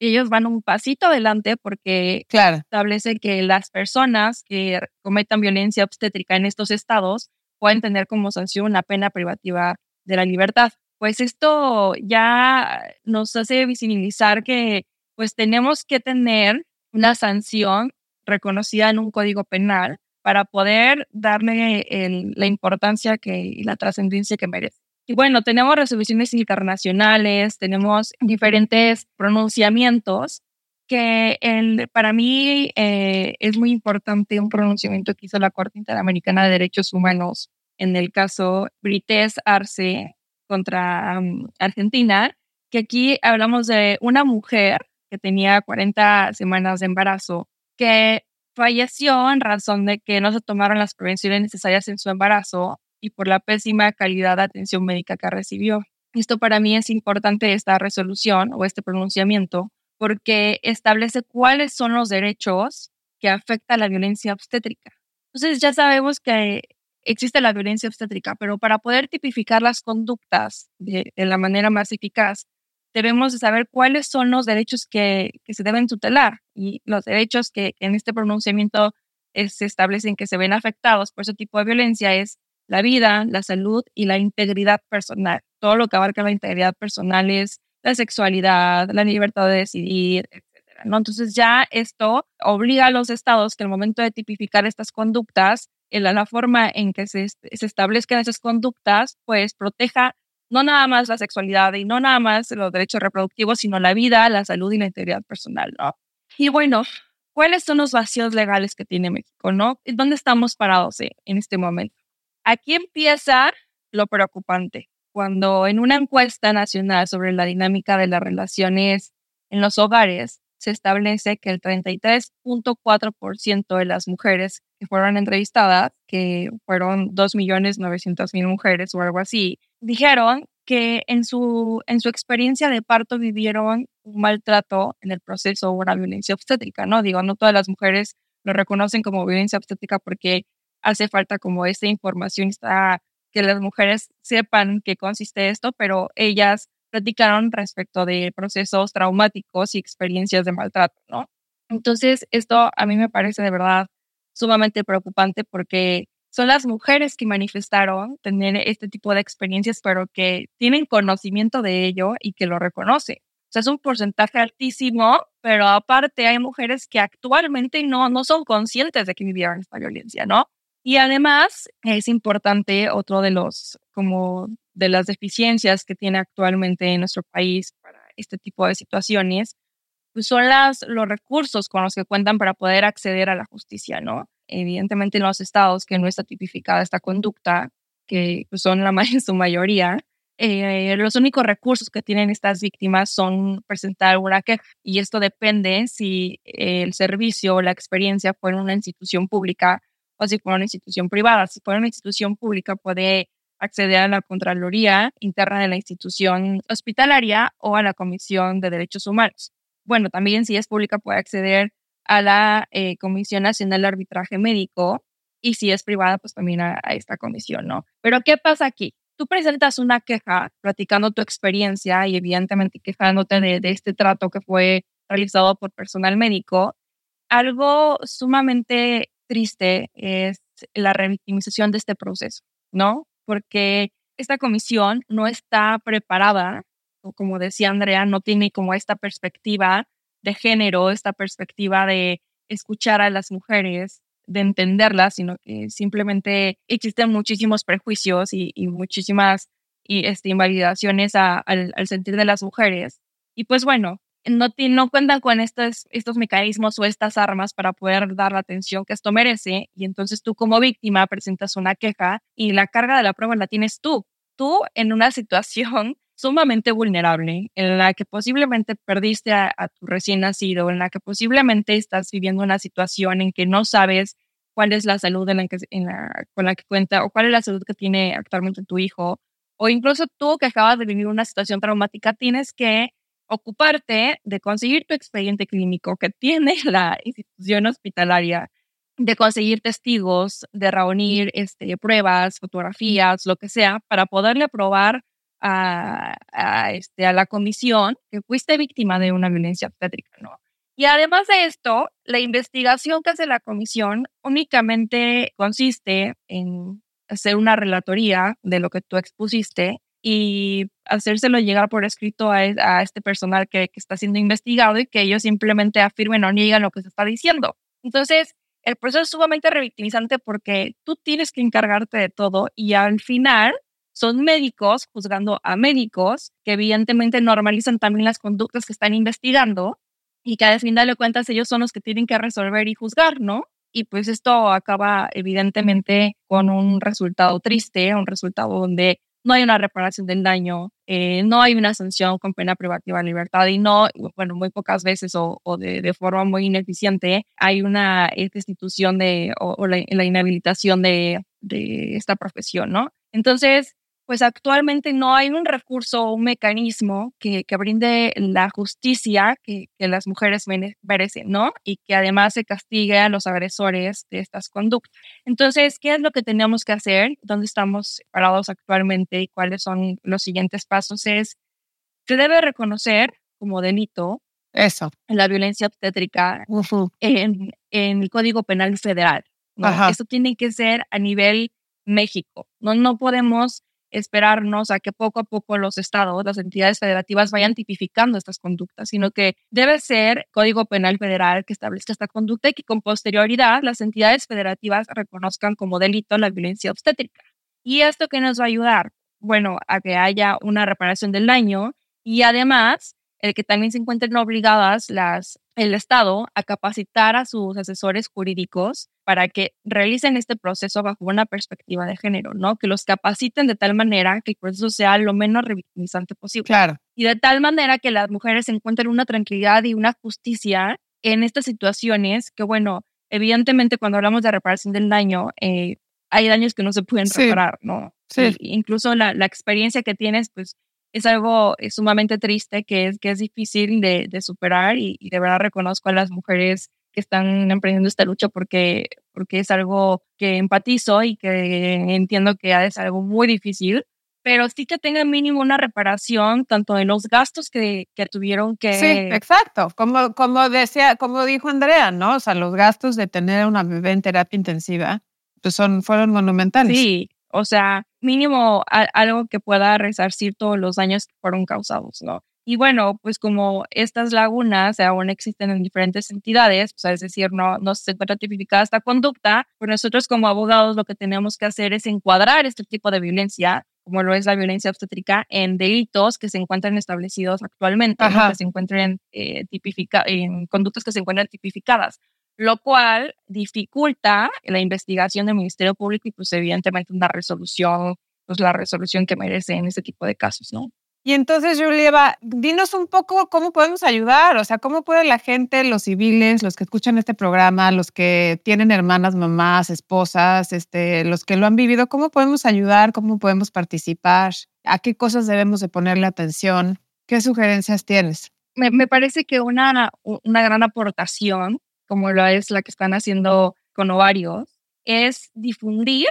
ellos van un pasito adelante porque establece que las personas que cometan violencia obstétrica en estos estados pueden tener como sanción una pena privativa de la libertad. Pues esto ya nos hace visibilizar que pues tenemos que tener una sanción reconocida en un código penal para poder darle la importancia que, y la trascendencia que merece. Y bueno, tenemos resoluciones internacionales, tenemos diferentes pronunciamientos que el, para mí eh, es muy importante un pronunciamiento que hizo la Corte Interamericana de Derechos Humanos en el caso Brites Arce contra um, Argentina, que aquí hablamos de una mujer que tenía 40 semanas de embarazo que falleció en razón de que no se tomaron las prevenciones necesarias en su embarazo y por la pésima calidad de atención médica que recibió. Esto para mí es importante, esta resolución o este pronunciamiento, porque establece cuáles son los derechos que afecta la violencia obstétrica. Entonces ya sabemos que existe la violencia obstétrica, pero para poder tipificar las conductas de, la manera más eficaz, debemos saber cuáles son los derechos que, se deben tutelar y los derechos que en este pronunciamiento se establecen que se ven afectados por ese tipo de violencia es la vida, la salud y la integridad personal. Todo lo que abarca la integridad personal es la sexualidad, la libertad de decidir, etc. ¿no? Entonces ya esto obliga a los estados que al momento de tipificar estas conductas, la, forma en que se, se establezcan esas conductas, pues proteja no nada más la sexualidad y no nada más los derechos reproductivos, sino la vida, la salud y la integridad personal, ¿no? Y bueno, ¿cuáles son los vacíos legales que tiene México, no? ¿Dónde estamos parados eh, en este momento? Aquí empieza lo preocupante. Cuando en una encuesta nacional sobre la dinámica de las relaciones en los hogares se establece que el 33.4% de las mujeres que fueron entrevistadas, que fueron 2.900.000 mujeres o algo así, dijeron que en su, en su experiencia de parto vivieron un maltrato en el proceso o una violencia obstétrica, ¿no? Digo, no todas las mujeres lo reconocen como violencia obstétrica porque hace falta como esta información, que las mujeres sepan qué consiste esto, pero ellas platicaron respecto de procesos traumáticos y experiencias de maltrato, ¿no? Entonces, esto a mí me parece de verdad sumamente preocupante porque son las mujeres que manifestaron tener este tipo de experiencias, pero que tienen conocimiento de ello y que lo reconocen. O sea, es un porcentaje altísimo, pero aparte hay mujeres que actualmente no, no son conscientes de que vivieron esta violencia, ¿no? Y además es importante otro de los, como de las deficiencias que tiene actualmente en nuestro país para este tipo de situaciones, pues son las, los recursos con los que cuentan para poder acceder a la justicia, ¿no? Evidentemente en los estados que no está tipificada esta conducta, que pues, son la en su mayoría, eh, los únicos recursos que tienen estas víctimas son presentar una queja y esto depende si el servicio o la experiencia fue en una institución pública o si fue una institución privada. Si fue una institución pública puede acceder a la Contraloría interna de la institución hospitalaria o a la Comisión de Derechos Humanos. Bueno, también si es pública puede acceder a la eh, Comisión Nacional de Arbitraje Médico y si es privada, pues también a, a esta comisión, ¿no? Pero ¿qué pasa aquí? tú presentas una queja platicando tu experiencia y evidentemente quejándote de, de, este trato que fue realizado por personal médico, algo sumamente triste es la revictimización de este proceso, ¿no? Porque esta comisión no está preparada, o como decía Andrea, no tiene como esta perspectiva de género, esta perspectiva de escuchar a las mujeres, de entenderla, sino que simplemente existen muchísimos prejuicios y, muchísimas y, este, invalidaciones al, sentir de las mujeres. Y pues bueno, no, no cuentan con estos, estos mecanismos o estas armas para poder dar la atención que esto merece. Y entonces tú como víctima presentas una queja y la carga de la prueba la tienes tú. Tú en una situación sumamente vulnerable, en la que posiblemente perdiste a, tu recién nacido, en la que posiblemente estás viviendo una situación en que no sabes cuál es la salud en la con la que cuenta o cuál es la salud que tiene actualmente tu hijo, o incluso tú que acabas de vivir una situación traumática, tienes que ocuparte de conseguir tu expediente clínico que tiene la institución hospitalaria, de conseguir testigos, de reunir este, pruebas, fotografías, lo que sea, para poderle probar a, este, a la comisión que fuiste víctima de una violencia obstétrica, ¿no? Y además de esto, la investigación que hace la comisión únicamente consiste en hacer una relatoría de lo que tú expusiste y hacérselo llegar por escrito a, a este personal que, que, está siendo investigado y que ellos simplemente afirmen o niegan lo que se está diciendo. Entonces, el proceso es sumamente revictimizante porque tú tienes que encargarte de todo y al final son médicos juzgando a médicos que evidentemente normalizan también las conductas que están investigando y que al final de cuentas ellos son los que tienen que resolver y juzgar, ¿no? Y pues esto acaba evidentemente con un resultado triste, un resultado donde no hay una reparación del daño, eh, no hay una sanción con pena privativa de libertad y no, bueno, muy pocas veces o, de, forma muy ineficiente hay una institución de, o, la, inhabilitación de, de esta profesión, ¿no? Entonces, pues actualmente no hay un recurso o un mecanismo que, que brinde la justicia que, que, las mujeres merecen, ¿no? Y que además se castigue a los agresores de estas conductas. Entonces, ¿qué es lo que tenemos que hacer? ¿Dónde estamos parados actualmente y cuáles son los siguientes pasos? Es, se debe reconocer como delito eso. la violencia obstétrica en, en, el Código Penal Federal. ¿no? Eso tiene que ser a nivel México. No, no podemos esperarnos a que poco a poco los estados, las entidades federativas vayan tipificando estas conductas, sino que debe ser Código Penal Federal que establezca esta conducta y que con posterioridad las entidades federativas reconozcan como delito la violencia obstétrica. ¿Y esto qué nos va a ayudar? Bueno, a que haya una reparación del daño y además el que también se encuentren obligadas las, el Estado a capacitar a sus asesores jurídicos para que realicen este proceso bajo una perspectiva de género, ¿no? Que los capaciten de tal manera que el proceso sea lo menos revictimizante posible. Claro. Y de tal manera que las mujeres encuentren una tranquilidad y una justicia en estas situaciones que, bueno, evidentemente cuando hablamos de reparación del daño, eh, hay daños que no se pueden reparar, ¿no? Sí. incluso la, la experiencia que tienes, pues es algo eh, sumamente triste que es, que es difícil de, de superar y, y, de verdad reconozco a las mujeres que están emprendiendo esta lucha porque, porque es algo que empatizo y que entiendo que es algo muy difícil, pero sí que tengan mínimo una reparación tanto de los gastos que, que tuvieron que... Sí, exacto. Como, como decía, como dijo Andrea, ¿no? O sea, los gastos de tener una bebé en terapia intensiva pues son, fueron monumentales. Sí, o sea, mínimo algo que pueda resarcir todos los daños que fueron causados, ¿no? Y bueno, pues como estas lagunas aún existen en diferentes entidades, es decir, no, no se encuentra tipificada esta conducta, pues nosotros como abogados lo que tenemos que hacer es encuadrar este tipo de violencia, como lo es la violencia obstétrica, en delitos que se encuentran establecidos actualmente, que se encuentren eh, en conductas que se encuentran tipificadas lo cual dificulta la investigación del Ministerio Público y pues evidentemente una resolución, pues la resolución que merece en este tipo de casos, ¿no? Y entonces, Julieva, dinos un poco cómo podemos ayudar, o sea, cómo puede la gente, los civiles, los que escuchan este programa, los que tienen hermanas, mamás, esposas, este, los que lo han vivido, cómo podemos ayudar, cómo podemos participar, a qué cosas debemos de ponerle atención, qué sugerencias tienes. Me, me parece que una, una gran aportación, como lo es la que están haciendo con ovarios, es difundir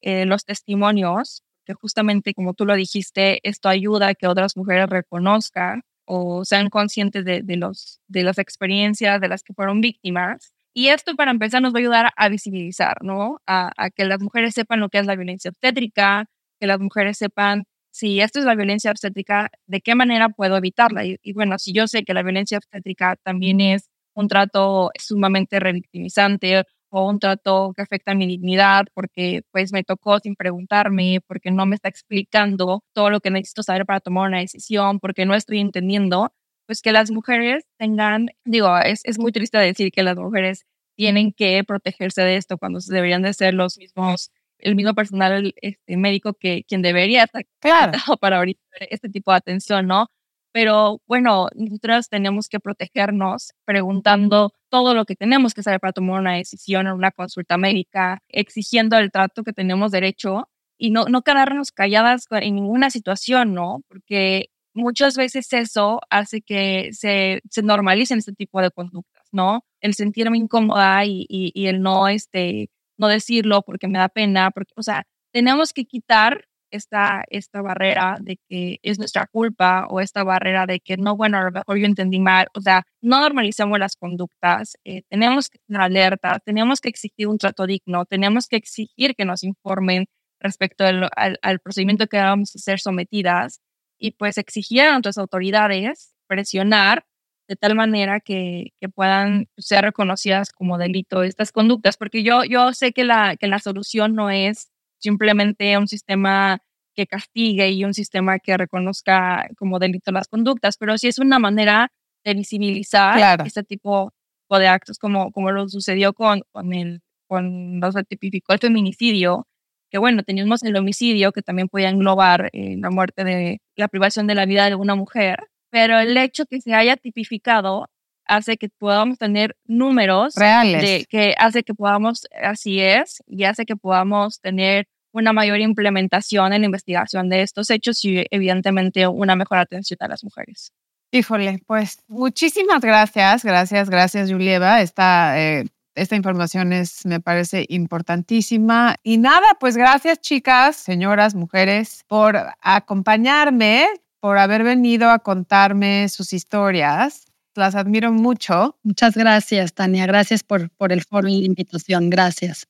eh, los testimonios que justamente como tú lo dijiste, esto ayuda a que otras mujeres reconozcan o sean conscientes de, los, de las experiencias de las que fueron víctimas. Y esto para empezar nos va a ayudar a visibilizar, ¿no? A, que las mujeres sepan lo que es la violencia obstétrica, que las mujeres sepan si esto es la violencia obstétrica, de qué manera puedo evitarla. Y, y bueno, si yo sé que la violencia obstétrica también es un trato sumamente revictimizante o un trato que afecta a mi dignidad porque pues me tocó sin preguntarme, porque no me está explicando todo lo que necesito saber para tomar una decisión, porque no estoy entendiendo, pues que las mujeres tengan, digo, es, es muy triste decir que las mujeres tienen que protegerse de esto cuando deberían de ser los mismos, el mismo personal este, médico que quien debería estar claro. para ahorita este tipo de atención, ¿no? Pero bueno, nosotros tenemos que protegernos preguntando todo lo que tenemos que saber para tomar una decisión en una consulta médica, exigiendo el trato que tenemos derecho y no, no quedarnos calladas en ninguna situación, ¿no? Porque muchas veces eso hace que se, se normalicen este tipo de conductas, ¿no? El sentirme incómoda y, y, y el no, este, no decirlo porque me da pena, porque, o sea, tenemos que quitar esta, esta barrera de que es nuestra culpa o esta barrera de que no, bueno, a lo mejor yo entendí mal, o sea, no normalicemos las conductas, eh, tenemos que alerta, tenemos que exigir un trato digno, tenemos que exigir que nos informen respecto al, al, procedimiento que vamos a ser sometidas y pues exigir a nuestras autoridades presionar de tal manera que, que, puedan ser reconocidas como delito estas conductas, porque yo, yo sé que la, que la solución no es simplemente un sistema que castigue y un sistema que reconozca como delito las conductas, pero sí es una manera de visibilizar este tipo de actos, como, como lo sucedió con, con, el, con se tipificó el feminicidio, que bueno, teníamos el homicidio que también podía englobar eh, la muerte de la privación de la vida de una mujer, pero el hecho que se haya tipificado hace que podamos tener números reales, de, que hace que podamos, así es, y hace que podamos tener una mayor implementación en la investigación de estos hechos y evidentemente una mejor atención a las mujeres. Híjole, pues muchísimas gracias, gracias, gracias Julieva. Esta, eh, esta información es, me parece importantísima. Y nada, pues gracias chicas, señoras, mujeres, por acompañarme, por haber venido a contarme sus historias. Las admiro mucho. Muchas gracias, Tania. Gracias por, por el foro y la invitación. Gracias.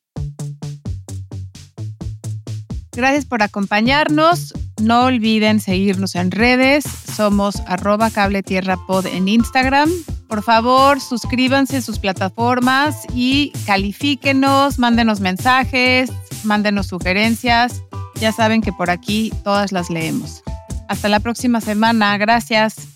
Gracias por acompañarnos. No olviden seguirnos en redes. Somos arroba cable tierra pod en Instagram. Por favor, suscríbanse a sus plataformas y califíquenos, mándenos mensajes, mándenos sugerencias. Ya saben que por aquí todas las leemos. Hasta la próxima semana. Gracias.